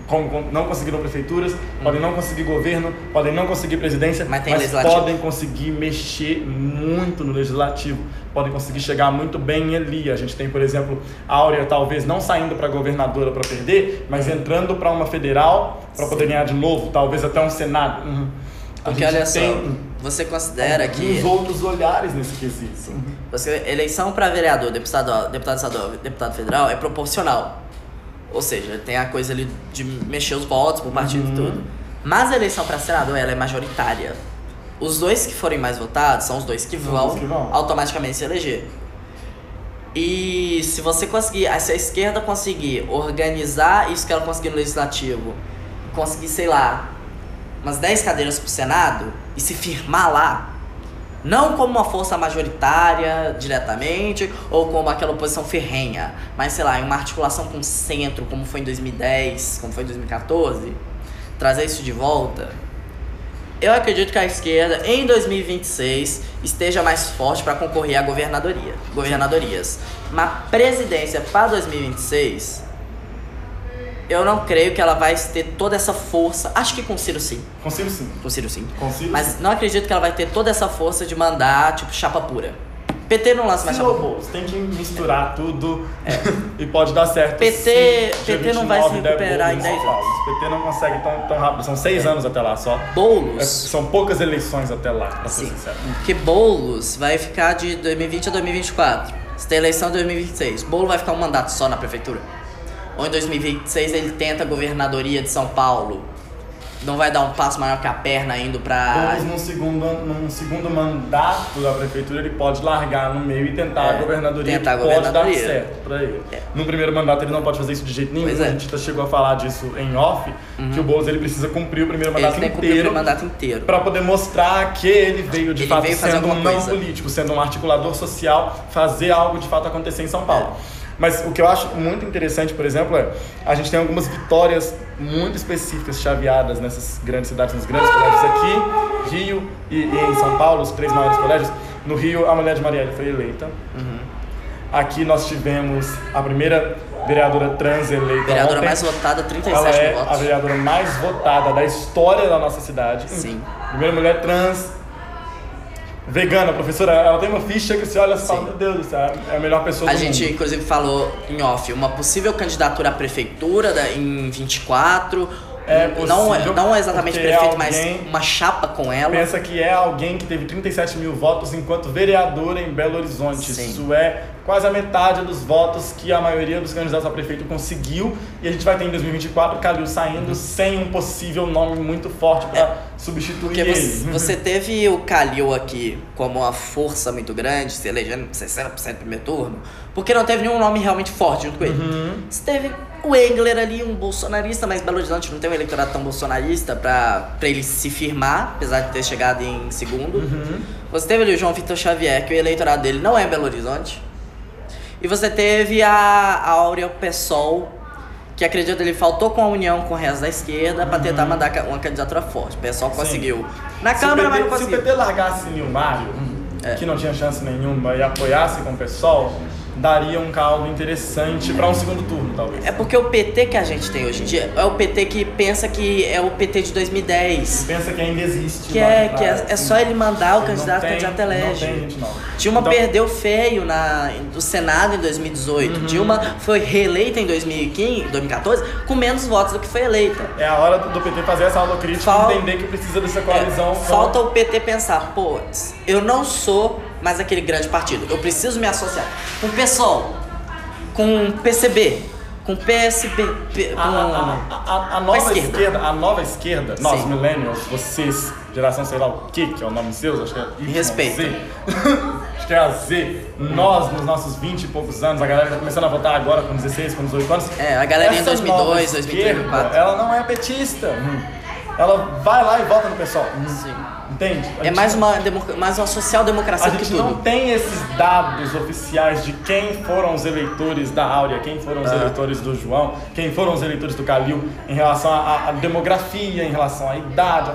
como não conseguiram prefeituras, podem não conseguir governo, podem não conseguir presidência, mas, mas podem conseguir mexer muito no legislativo, podem conseguir chegar muito bem ali. A gente tem, por exemplo, a Áurea talvez não saindo para governadora para perder, mas uhum. entrando para uma federal para poder ganhar de novo, talvez até um senado. Uhum. Porque olha só, você considera que. Os outros olhares nesse quesito. Você, eleição para vereador, deputado, deputado estadual, deputado federal é proporcional. Ou seja, tem a coisa ali de mexer os votos pro partido uhum. e tudo. Mas a eleição para senador ela é majoritária. Os dois que forem mais votados são os dois que, vão, que vão, automaticamente se eleger. E se você conseguir, se a esquerda conseguir organizar isso que ela conseguiu no legislativo, conseguir, sei lá, umas 10 cadeiras pro Senado e se firmar lá, não como uma força majoritária diretamente ou como aquela oposição ferrenha, mas sei lá, em uma articulação com o centro, como foi em 2010, como foi em 2014, trazer isso de volta. Eu acredito que a esquerda em 2026 esteja mais forte para concorrer à governadoria, governadorias. Mas presidência para 2026 eu não creio que ela vai ter toda essa força. Acho que com Ciro sim. Com Ciro sim. Com Ciro sim. Com Ciro, Mas sim. não acredito que ela vai ter toda essa força de mandar, tipo, chapa pura. PT não lança mais chapa. robôs, tem que misturar tudo e pode dar certo. PT PT não vai 29 se recuperar em São 10 Paulo. O PT não consegue tão, tão rápido, são seis anos até lá só. É, Boulos. são poucas eleições até lá, pra ser Sim. sincero. Que Boulos vai ficar de 2020 a 2024. Se tem eleição em 2026. Boulos vai ficar um mandato só na prefeitura. Ou em 2026 ele tenta a governadoria de São Paulo. Não vai dar um passo maior que a perna indo pra. Boulos, num segundo, num segundo mandato da prefeitura, ele pode largar no meio e tentar É, a governadoria. tentar a que pode dar governadoria. certo pra ele. É. No primeiro mandato ele não pode fazer isso de jeito nenhum. É. Uhum. A gente chegou a falar disso em off, que o Boulos ele precisa cumprir o primeiro Ele mandato cumprir inteiro. o mandato inteiro. Pra poder mostrar que ele veio de Ele fato veio sendo um não político, sendo um articulador social, fazer algo de fato acontecer em São Paulo. Mas o que eu acho muito interessante, por exemplo, é a gente tem algumas vitórias muito específicas chaveadas nessas grandes cidades, nos grandes colégios aqui, Rio e, e em São Paulo, os três maiores colégios. No Rio, a mulher de Marielle foi eleita. Uhum. Aqui nós tivemos a primeira vereadora trans eleita Vereadora ontem. mais votada, 37 Ela é mil a votos. vereadora mais votada da história da nossa cidade. Sim. Primeira mulher trans, vegana, professora. Ela tem uma ficha que você olha e fala, meu Deus do céu, é a melhor pessoa A do gente, mundo. inclusive, falou em off uma possível candidatura à prefeitura da- em 24. É não, possível, não é exatamente prefeito, mas uma chapa com ela. Pensa que é alguém que teve 37 mil votos enquanto vereadora em Belo Horizonte. Sim. Isso é quase a metade dos votos que a maioria dos candidatos a prefeito conseguiu. E a gente vai ter em 2024 Calil saindo sem um possível nome muito forte para substituir Porque ele. você, você teve o Calil aqui como uma força muito grande, se elegendo 60% no primeiro turno, porque não teve nenhum nome realmente forte junto com ele. Uhum. Você teve o Engler ali, um bolsonarista, mas Belo Horizonte não tem um eleitorado tão bolsonarista pra, pra ele se firmar, apesar de ter chegado em segundo. Uhum. Você teve ali o João Vitor Xavier, que o eleitorado dele não é Belo Horizonte. E você teve a, a Áurea Pessol, que acredito ele faltou com a união com o resto da esquerda pra tentar mandar uma candidatura forte. O Uhum. Sim. conseguiu. Na Se Câmara, mas PT não Se o conseguiu. PT largasse Nilmário, É. que não tinha chance nenhuma, e apoiasse com o PSOL, daria um caldo interessante para um segundo turno, talvez. É porque o PT que a gente tem hoje em dia é o PT que pensa que é o PT de 2010. Pensa que ainda existe. Que lá é, que é, é só ele mandar o Não candidato, tem- candidato Não elege. tem gente não. Dilma Então, perdeu feio na, do Senado em 2018. Uhum. Dilma foi reeleita em 2015, 2014 com menos votos do que foi eleita. É a hora do PT fazer essa autocrítica Fal- e entender que precisa dessa coalizão. É, com- falta o PT pensar, pô, eu não sou mais aquele grande partido. Eu preciso me associar com o PSOL, com o PCB, com o PSB, com... A, a- a- a- nova esquerda. esquerda. a nova esquerda, nós Sim. millennials, vocês, geração sei lá o que, que é o nome seu, acho que é Y, Respeito. Z. acho que é a Z. Nós, nos nossos 20 e poucos anos, a galera tá começando a votar agora com 16, com 18 anos. É, a galera em essa 2002, nova 2003, esquerda, 2004. Ela não é petista. Ela vai lá e vota no pessoal. Sim. Entende? A É mais uma, mais uma social-democracia a do que gente não tudo. tem esses dados oficiais de quem foram os eleitores da Áurea, quem foram os Ah. eleitores do João, quem foram os eleitores do Calil em relação à, demografia, em relação à idade,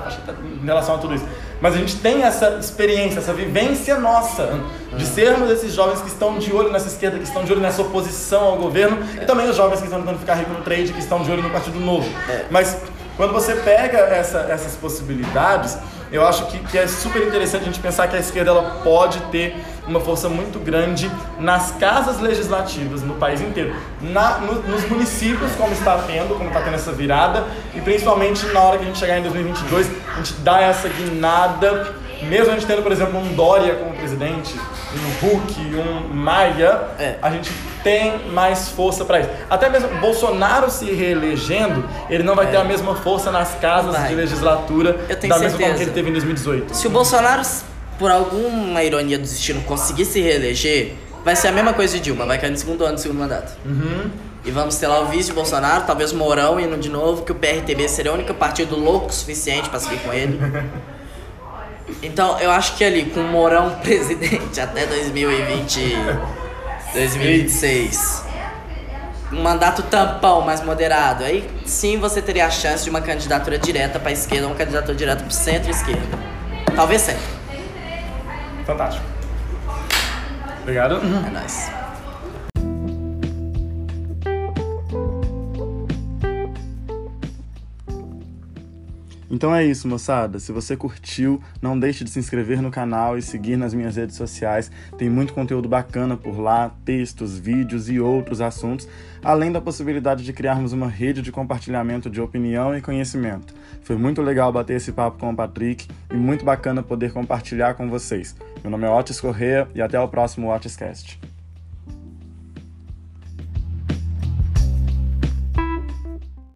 em relação a tudo isso. Mas a gente tem essa experiência, essa vivência nossa de sermos esses jovens que estão de olho nessa esquerda, que estão de olho nessa oposição ao governo e também os jovens que estão tentando ficar ricos no trade, que estão de olho no Partido Novo. É. Mas quando você pega essa- essas possibilidades, eu acho que, que é super interessante a gente pensar que a esquerda ela pode ter uma força muito grande nas casas legislativas no país inteiro, Na- no- nos municípios, como está tendo, como está tendo essa virada, e principalmente na hora que a gente chegar em 2022, a gente dá essa guinada, mesmo a gente tendo, por exemplo, um Dória como presidente, um Huck, um Maia, É. a gente tem mais força para isso. Até mesmo Bolsonaro se reelegendo, ele não vai É. ter a mesma força nas casas Vai. de legislatura Eu tenho da mesma forma certeza. que ele teve em 2018. Se o Bolsonaro, por alguma ironia do destino, conseguir se reeleger, vai ser a mesma coisa de Dilma, vai cair no segundo ano do segundo mandato. Uhum. E vamos ter lá o vice de Bolsonaro, talvez Mourão indo de novo, que o PRTB seria o único partido louco o suficiente pra seguir com ele. Então, eu acho que ali, com o Mourão presidente até 2020, 2026, um mandato tampão mais moderado, aí sim você teria a chance de uma candidatura direta pra esquerda, uma candidatura direta pro centro-esquerda. Talvez centro. Fantástico. Obrigado. É nóis. Então é isso, moçada. Se você curtiu, não deixe de se inscrever no canal e seguir nas minhas redes sociais. Tem muito conteúdo bacana por lá, textos, vídeos e outros assuntos, além da possibilidade de criarmos uma rede de compartilhamento de opinião e conhecimento. Foi muito legal bater esse papo com o Patrick e muito bacana poder compartilhar com vocês. Meu nome é Otis Correa e até o próximo Otiscast.